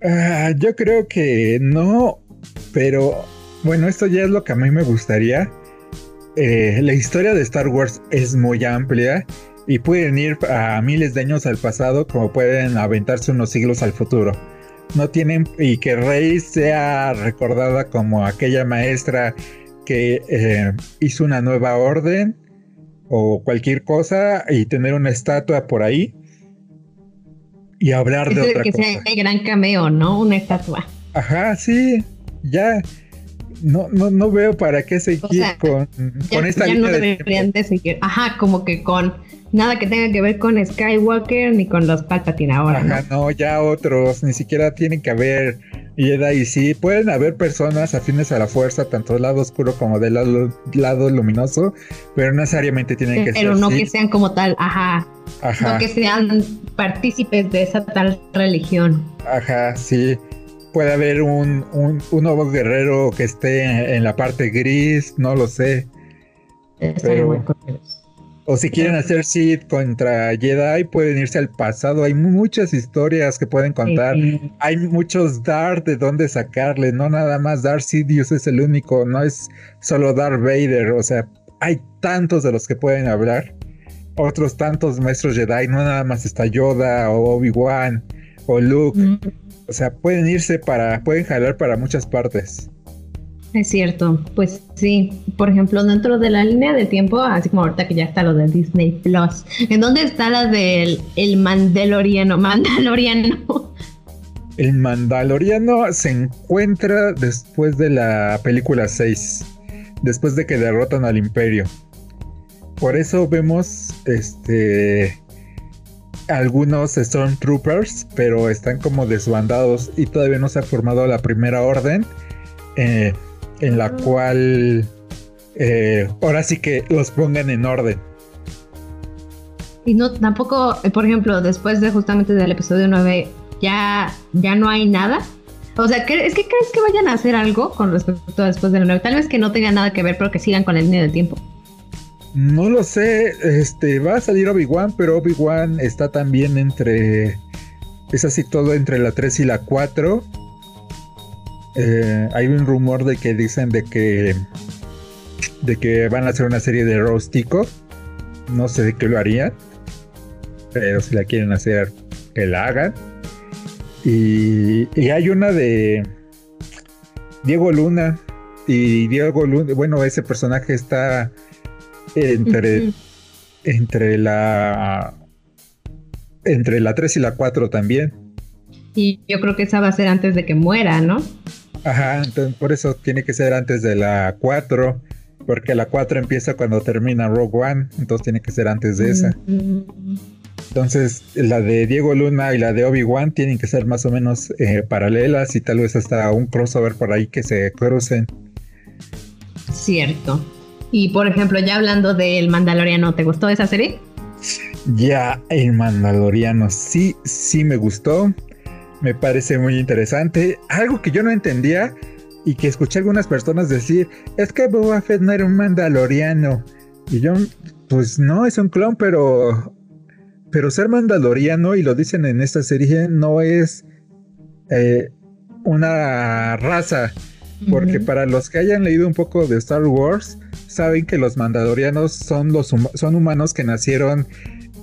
A: Ah, yo creo que no, pero bueno, esto ya es lo que a mí me gustaría. Eh, la historia de Star Wars es muy amplia y pueden ir a miles de años al pasado como pueden aventarse unos siglos al futuro no tienen y que Rey sea recordada como aquella maestra que eh, hizo una nueva orden o cualquier cosa y tener una estatua por ahí y hablar de otra
B: que
A: cosa.
B: Que sea el gran cameo, ¿no? Una estatua.
A: Ajá, sí, ya. no, no, no veo para qué seguir con, con esta
B: ya no deberían de seguir. Ajá, como que con nada que tenga que ver con Skywalker ni con los Palpatine ahora. Ajá,
A: no, ya otros, ni siquiera tienen que haber y sí, pueden haber personas afines a la fuerza, tanto del lado oscuro como del lado, luminoso, pero no necesariamente tienen que
B: ser. Pero no que sean como tal, ajá. Ajá. No que sean partícipes de esa tal religión.
A: Ajá, sí. Puede haber un, un, nuevo guerrero que esté en, la parte gris, no lo sé. O si quieren hacer Sith contra Jedi, pueden irse al pasado. Hay muchas historias que pueden contar. Hay muchos Darth de dónde sacarle. No nada más Darth Sidious es el único. No es solo Darth Vader. O sea, hay tantos de los que pueden hablar. Otros tantos maestros Jedi. No nada más está Yoda o Obi-Wan o Luke. O sea, pueden irse para, pueden jalar para muchas partes.
B: Es cierto, pues sí. Por ejemplo, dentro de la línea de tiempo, así como ahorita que ya está lo de Disney Plus, ¿en dónde está la del el Mandaloriano? Mandaloriano.
A: El Mandaloriano se encuentra después de la película 6, después de que derrotan al Imperio. Por eso vemos este algunos Stormtroopers, pero están como desbandados y todavía no se ha formado la primera orden. Eh, en la cual eh, ahora sí que los pongan en orden.
B: Y no, tampoco, eh, por ejemplo, después de justamente del episodio 9, ya, ya no hay nada. O sea, ¿es que crees que vayan a hacer algo con respecto a después del 9? Tal vez que no tenga nada que ver, pero que sigan con el línea del tiempo.
A: No lo sé, este, va a salir Obi-Wan, pero Obi-Wan está también entre, es así todo entre la 3 y la 4. Eh, hay un rumor de que dicen de que de que van a hacer una serie de Rostico. No sé de qué lo harían, pero si la quieren hacer, que la hagan. Y, hay una de Diego Luna. Y Diego Luna, bueno, ese personaje está entre, entre la entre la 3 y la 4 también.
B: Y yo creo que esa va a ser antes de que muera, ¿no?
A: Ajá, entonces por eso tiene que ser antes de la 4, porque la 4 empieza cuando termina Rogue One, entonces tiene que ser antes de esa. Entonces, la de Diego Luna y la de Obi-Wan tienen que ser más o menos eh, paralelas y tal vez hasta un crossover por ahí que se crucen.
B: Cierto. Y por ejemplo, ya hablando del Mandaloriano, ¿te gustó esa serie?
A: Ya, el Mandaloriano, sí, sí me gustó me parece muy interesante. Algo que yo no entendía y que escuché algunas personas decir, es que Boba Fett no era un mandaloriano. Y yo, pues no, es un clon, pero... Pero ser mandaloriano, y lo dicen en esta serie, no es eh, una raza. Porque para los que hayan leído un poco de Star Wars, saben que los mandalorianos son, los son humanos que nacieron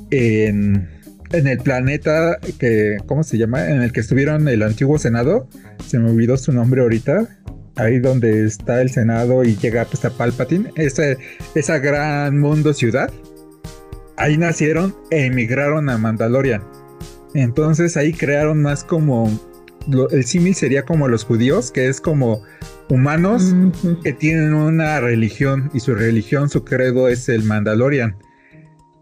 A: en en el planeta que, ¿cómo se llama? En el que estuvieron el antiguo Senado. Se me olvidó su nombre ahorita. Ahí donde está el Senado y llega hasta pues, Palpatine. Esa, esa gran mundo ciudad. Ahí nacieron e emigraron a Mandalorian. Entonces ahí crearon más como... el símil sería como los judíos, que es como humanos que tienen una religión y su religión, su credo es el Mandalorian.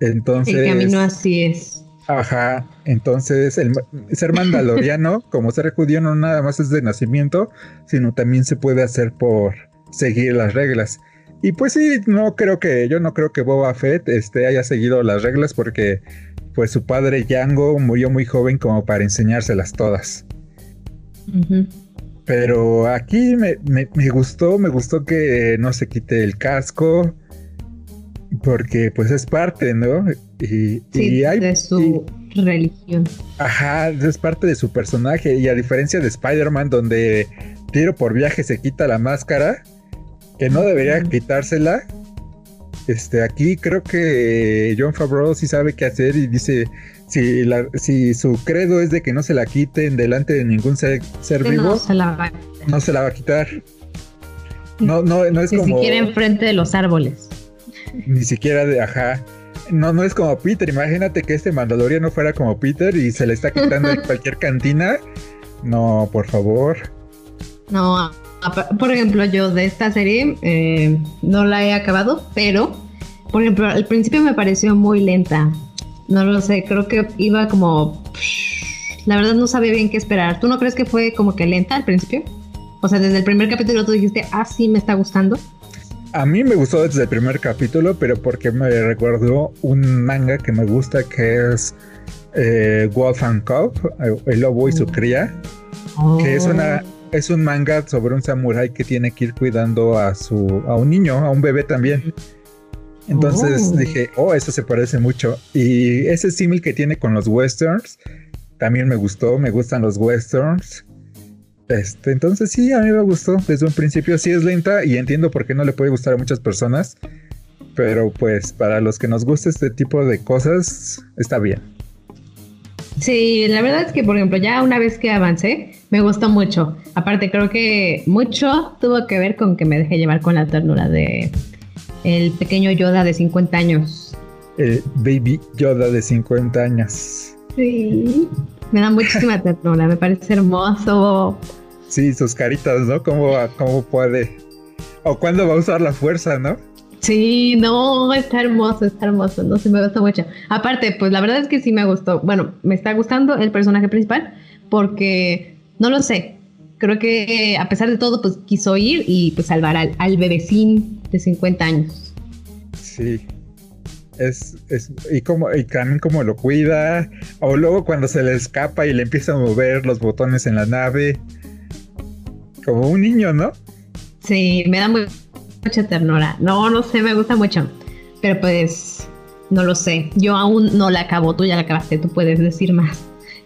A: Entonces...
B: El camino así es.
A: Ajá, entonces el ser mandaloriano, como ser judío, no nada más es de nacimiento, sino también se puede hacer por seguir las reglas. Y pues sí, no creo que, yo no creo que Boba Fett este, haya seguido las reglas porque pues su padre Django murió muy joven como para enseñárselas todas. Pero aquí me, gustó, me gustó que no se quite el casco, porque pues es parte, ¿no?
B: Y, sí, hay, de su religión.
A: Ajá, es parte de su personaje. Y a diferencia de Spider-Man, donde tiro por viaje se quita la máscara, que no debería quitársela. Este, aquí creo que John Favreau sí sabe qué hacer y dice, si, la, si su credo es de que no se la quiten delante de ningún ser, vivo, no se la va a quitar. No se la va a quitar. No, no, no es como... Ni
B: siquiera enfrente de los árboles.
A: Ni siquiera de, ajá. No, no es como Peter. Imagínate que este Mandaloriano fuera como Peter y se le está quitando en cualquier cantina. No, por favor.
B: No, por ejemplo, yo de esta serie eh, no la he acabado, pero, por ejemplo, al principio me pareció muy lenta. No lo sé, creo que iba como... La verdad no sabía bien qué esperar. ¿Tú no crees que fue como que lenta al principio? O sea, desde el primer capítulo tú dijiste, ah, sí, me está gustando.
A: A mí me gustó desde el primer capítulo, pero porque me recordó un manga que me gusta que es eh, Wolf and Cub, eh, El Lobo y su oh. cría, que es una oh es un manga sobre un samurái que tiene que ir cuidando a su a un niño, a un bebé también. Entonces oh. dije, oh, eso se parece mucho. Y ese símil que tiene con los westerns también me gustó, me gustan los westerns. Este, entonces sí, a mí me gustó desde un principio. Sí es lenta y entiendo por qué no le puede gustar a muchas personas. Pero pues para los que nos gusta este tipo de cosas, está bien.
B: Sí, la verdad es que, por ejemplo, ya una vez que avancé, me gustó mucho. Aparte, creo que mucho tuvo que ver con que me dejé llevar con la ternura de el pequeño Yoda de 50 años.
A: El baby Yoda de 50 años.
B: Sí, me da muchísima ternura, me parece hermoso.
A: Sí, sus caritas, ¿no? ¿Cómo, cómo puede? O cuándo va a usar la fuerza, ¿no?
B: Sí, no, está hermoso, está hermoso, no sé, me gusta mucho. Aparte, pues la verdad es que sí me gustó. Bueno, me está gustando el personaje principal porque, no lo sé, creo que a pesar de todo, pues quiso ir y pues salvar al, al bebecín de 50 años.
A: Sí. Es, es, y como, y también como lo cuida, o luego cuando se le escapa y le empieza a mover los botones en la nave, como un niño, ¿no?
B: Sí, me da muy, mucha ternura. No, no sé, me gusta mucho. Pero pues, no lo sé. Yo aún no la acabo, tú ya la acabaste, tú puedes decir más.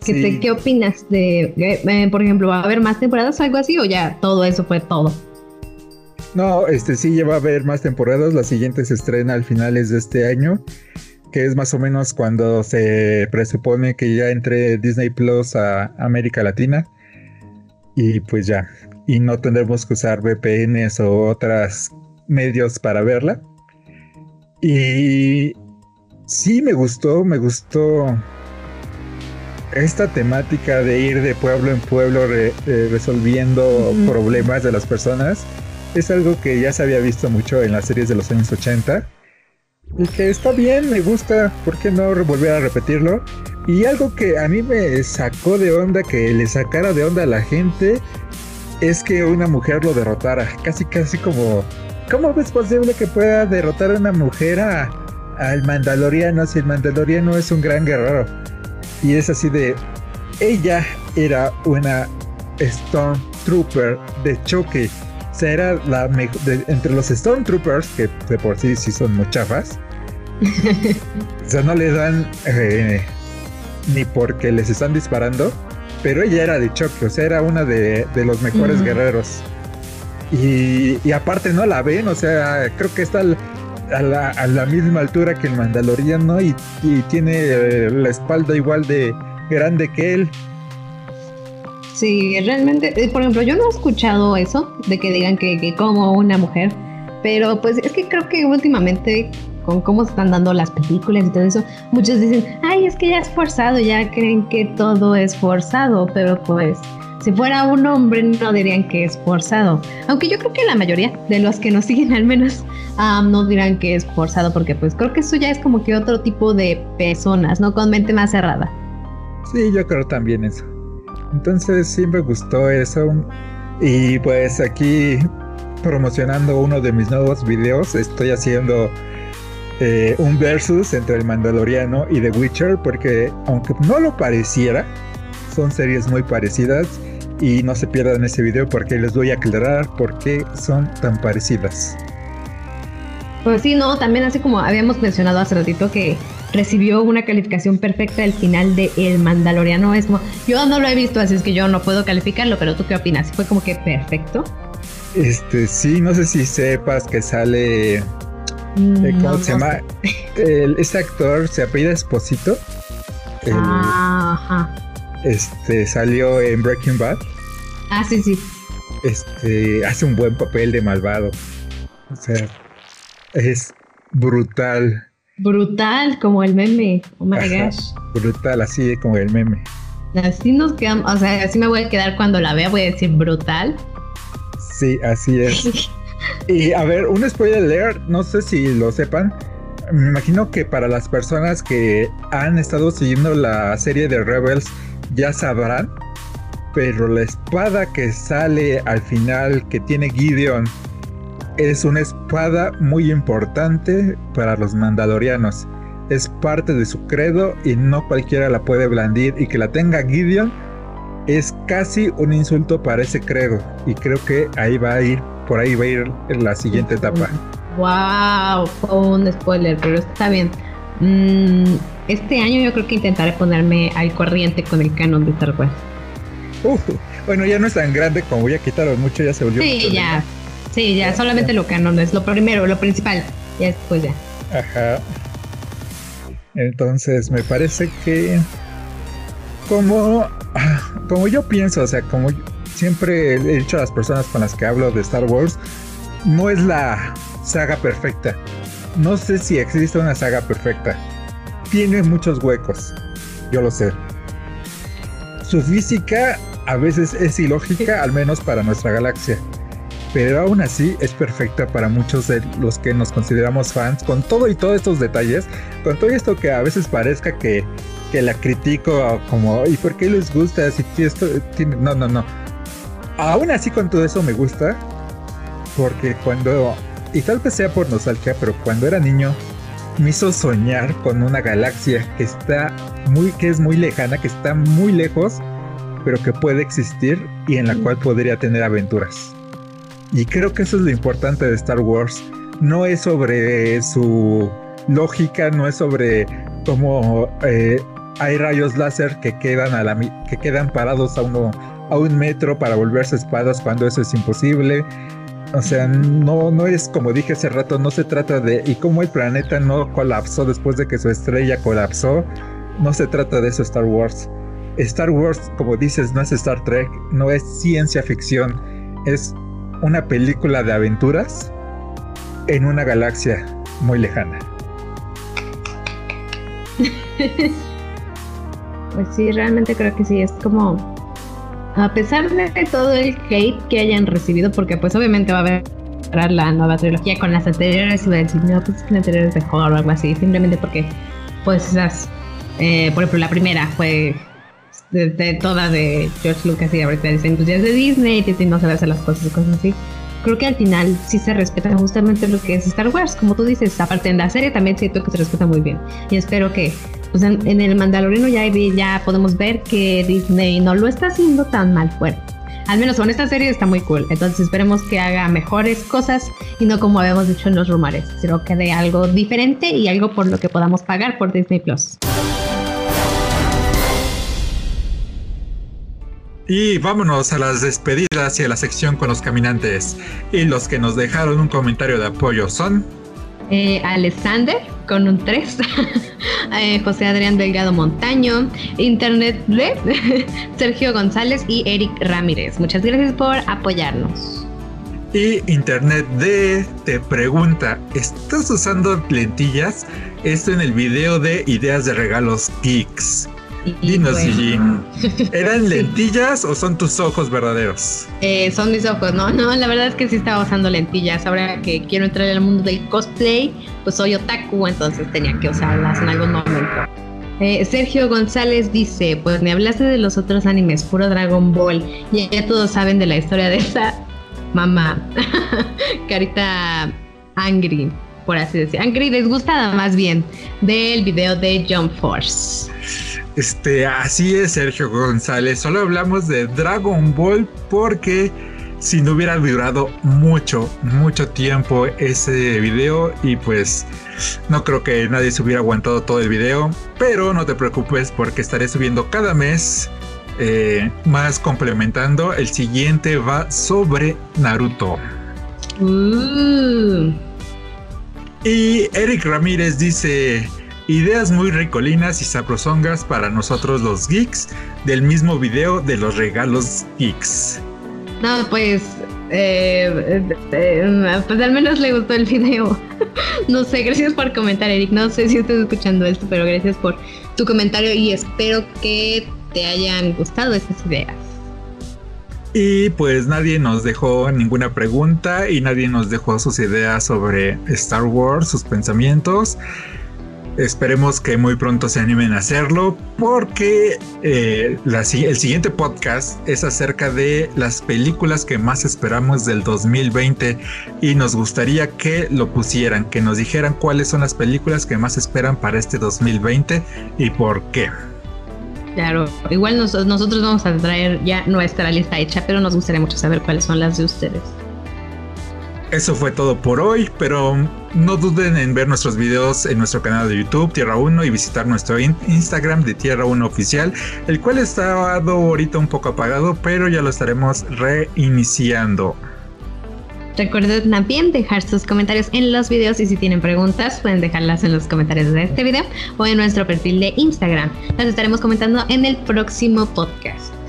B: ¿Qué, ¿qué opinas de, eh, por ejemplo, va a haber más temporadas o algo así o ya todo eso fue todo?
A: No, este sí lleva a haber más temporadas. La siguiente se estrena al finales de este año, que es más o menos cuando se presupone que ya entre Disney Plus a América Latina. Y pues ya, y no tendremos que usar VPNs o otras medios para verla. Y sí me gustó, me gustó esta temática de ir de pueblo en pueblo resolviendo problemas de las personas. Es algo que ya se había visto mucho en las series de los años 80. Y que está bien, me gusta, ¿por qué no volver a repetirlo? Y algo que a mí me sacó de onda, que le sacara de onda a la gente, es que una mujer lo derrotara. Casi, casi como ¿Cómo es posible que pueda derrotar a una mujer al Mandaloriano si el Mandaloriano es un gran guerrero? Y es así de. Ella era una Stormtrooper de choque. Sea, era la entre los Stormtroopers, que de por sí sí son muchafas. o sea, no le dan eh, ni porque les están disparando. Pero ella era de choque, o sea, era una de, los mejores guerreros. Y, aparte no la ven, o sea, creo que está a la, misma altura que el Mandaloriano y, y tiene eh, la espalda igual de grande que él.
B: Sí, realmente, eh, por ejemplo, yo no he escuchado eso, de que digan que, como una mujer, pero pues es que creo que últimamente con cómo se están dando las películas y todo eso, muchos dicen, ay, es que ya es forzado, ya creen que todo es forzado, pero pues si fuera un hombre no dirían que es forzado. Aunque yo creo que la mayoría de los que nos siguen al menos no dirán que es forzado porque pues creo que eso ya es como que otro tipo de personas, ¿no? Con mente más cerrada.
A: Sí, yo creo también eso. Entonces sí me gustó eso. Y pues aquí promocionando uno de mis nuevos videos, estoy haciendo eh, un versus entre el Mandaloriano y The Witcher porque aunque no lo pareciera, son series muy parecidas y no se pierdan ese video porque les voy a aclarar por qué son tan parecidas.
B: Pues sí, no, también así como habíamos mencionado hace ratito que recibió una calificación perfecta al final de El Mandaloriano. Es yo no lo he visto, así es que yo no puedo calificarlo, pero ¿tú qué opinas? ¿Fue como que perfecto?
A: Este, sí, no sé si sepas que sale... Mm, eh, ¿Cómo se llama? este actor se apellida Esposito.
B: Ajá
A: este salió en Breaking Bad.
B: Ah, sí, sí.
A: Este hace un buen papel de malvado. O sea, es brutal.
B: Brutal, como el meme. Oh my gosh.
A: Brutal, así como el meme.
B: Así nos quedamos, o sea, así me voy a quedar cuando la vea, voy a decir brutal.
A: Sí, así es. y a ver, un spoiler alert, no sé si lo sepan. Me imagino que para las personas que han estado siguiendo la serie de Rebels ya sabrán, pero la espada que sale al final que tiene Gideon es una espada muy importante para los mandalorianos. Es parte de su credo y no cualquiera la puede blandir y que la tenga Gideon es casi un insulto para ese credo y creo que ahí va a ir, por ahí va a ir en la siguiente etapa.
B: Wow, fue un spoiler, pero está bien. Mm, este año yo creo que intentaré ponerme al corriente con el canon de Star Wars.
A: bueno, ya no es tan grande como voy a quitarlo mucho, ya se volvió.
B: Sí, ya. Sí, ya, solamente lo canon es lo primero, lo principal. Ya después ya.
A: Ajá. Entonces, me parece que como como yo pienso, o sea, como siempre he dicho a las personas con las que hablo de Star Wars, no es la saga perfecta. No sé si existe una saga perfecta. Tiene muchos huecos, yo lo sé. Su física a veces es ilógica, al menos para nuestra galaxia. Pero aún así es perfecta para muchos de los que nos consideramos fans, con todo y todos estos detalles, con todo esto que a veces parezca que que la critico como, ¿y por qué les gusta? Si esto tiene... No, no, no. Aún así con todo eso me gusta, porque cuando, y tal vez sea por nostalgia, pero cuando era niño, me hizo soñar con una galaxia que está muy, que es muy lejana, que está muy lejos, pero que puede existir y en la cual podría tener aventuras. Y creo que eso es lo importante de Star Wars. No es sobre su lógica, no es sobre cómo eh, hay rayos láser que quedan, a la, que quedan parados a, uno, a un metro para volverse espadas cuando eso es imposible. O sea, no, no es como dije hace rato, no se trata de y cómo el planeta no colapsó después de que su estrella colapsó. No se trata de eso Star Wars. Star Wars, como dices, no es Star Trek, no es ciencia ficción, es una película de aventuras en una galaxia muy lejana.
B: Pues sí, realmente creo que sí, es como, a pesar de todo el hate que hayan recibido, porque pues obviamente va a haber la nueva trilogía con las anteriores y va a decir, no, pues es que las anteriores mejor o algo así, simplemente porque pues esas, eh, por ejemplo, la primera fue de, toda de George Lucas y ahorita dicen, pues ya es de Disney y no sabe hacer las cosas y cosas así. Creo que al final sí se respeta justamente lo que es Star Wars, como tú dices, aparte en la serie también siento que se respeta muy bien y espero que pues en, el Mandaloriano ya, ya podemos ver que Disney no lo está haciendo tan mal fuerte. Al menos con esta serie está muy cool. Entonces esperemos que haga mejores cosas y no como habíamos dicho en los rumores, sino que dé algo diferente y algo por lo que podamos pagar por Disney Plus.
D: Y vámonos a las despedidas y a la sección con los caminantes. Y los que nos dejaron un comentario de apoyo son
B: eh, Alexander con un 3, eh, José Adrián Delgado Montaño, Internet Sergio González y Eric Ramírez. Muchas gracias por apoyarnos.
D: Y Internet D te pregunta, ¿estás usando lentillas? Esto en el video de ideas de regalos geeks. Dinos, Gigi, ¿eran lentillas o son tus ojos verdaderos?
B: Eh, son mis ojos, no, no, la verdad es que sí estaba usando lentillas. Ahora que quiero entrar al mundo del cosplay, pues soy otaku, entonces tenía que usarlas en algún momento. Eh, Sergio González dice, pues me hablaste de los otros animes, puro Dragon Ball, y ya todos saben de la historia de esa mamá, carita angry, por así decir, angry disgustada más bien, del video de Jump Force.
D: Este, así es, Sergio González. Solo hablamos de Dragon Ball porque si no hubiera durado mucho, mucho tiempo ese video y pues no creo que nadie se hubiera aguantado todo el video, pero no te preocupes porque estaré subiendo cada mes eh, más complementando. El siguiente va sobre Naruto. Uh. Y Eric Ramírez dice, Ideas muy ricolinas y sabrosongas para nosotros los geeks del mismo video de los regalos geeks.
B: No, pues, eh, eh, pues al menos le gustó el video. no sé, gracias por comentar, Eric. No sé si estás escuchando esto, pero gracias por tu comentario y espero que te hayan gustado estas ideas.
A: Y pues nadie nos dejó ninguna pregunta y nadie nos dejó sus ideas sobre Star Wars, sus pensamientos. Esperemos que muy pronto se animen a hacerlo porque eh, el siguiente podcast es acerca de las películas que más esperamos del 2020 y nos gustaría que lo pusieran, que nos dijeran cuáles son las películas que más esperan para este 2020 y por qué.
B: Claro, igual nosotros vamos a traer ya nuestra lista hecha, pero nos gustaría mucho saber cuáles son las de ustedes.
A: Eso fue todo por hoy, pero no duden en ver nuestros videos en nuestro canal de YouTube Tierra 1 y visitar nuestro Instagram de Tierra 1 oficial, el cual está ahorita un poco apagado, pero ya lo estaremos reiniciando.
B: Recuerden también dejar sus comentarios en los videos y si tienen preguntas pueden dejarlas en los comentarios de este video o en nuestro perfil de Instagram. Las estaremos comentando en el próximo podcast.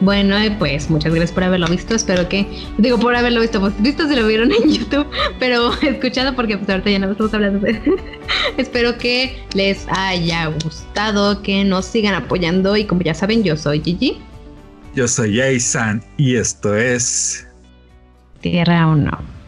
B: Bueno, pues muchas gracias por haberlo visto. Espero que, digo, por haberlo visto, pues visto si lo vieron en YouTube, pero escuchado porque pues ahorita ya no estamos hablando. De... Espero que les haya gustado, que nos sigan apoyando y como ya saben, yo soy Gigi.
A: Yo soy Jason y esto es
B: Tierra 1.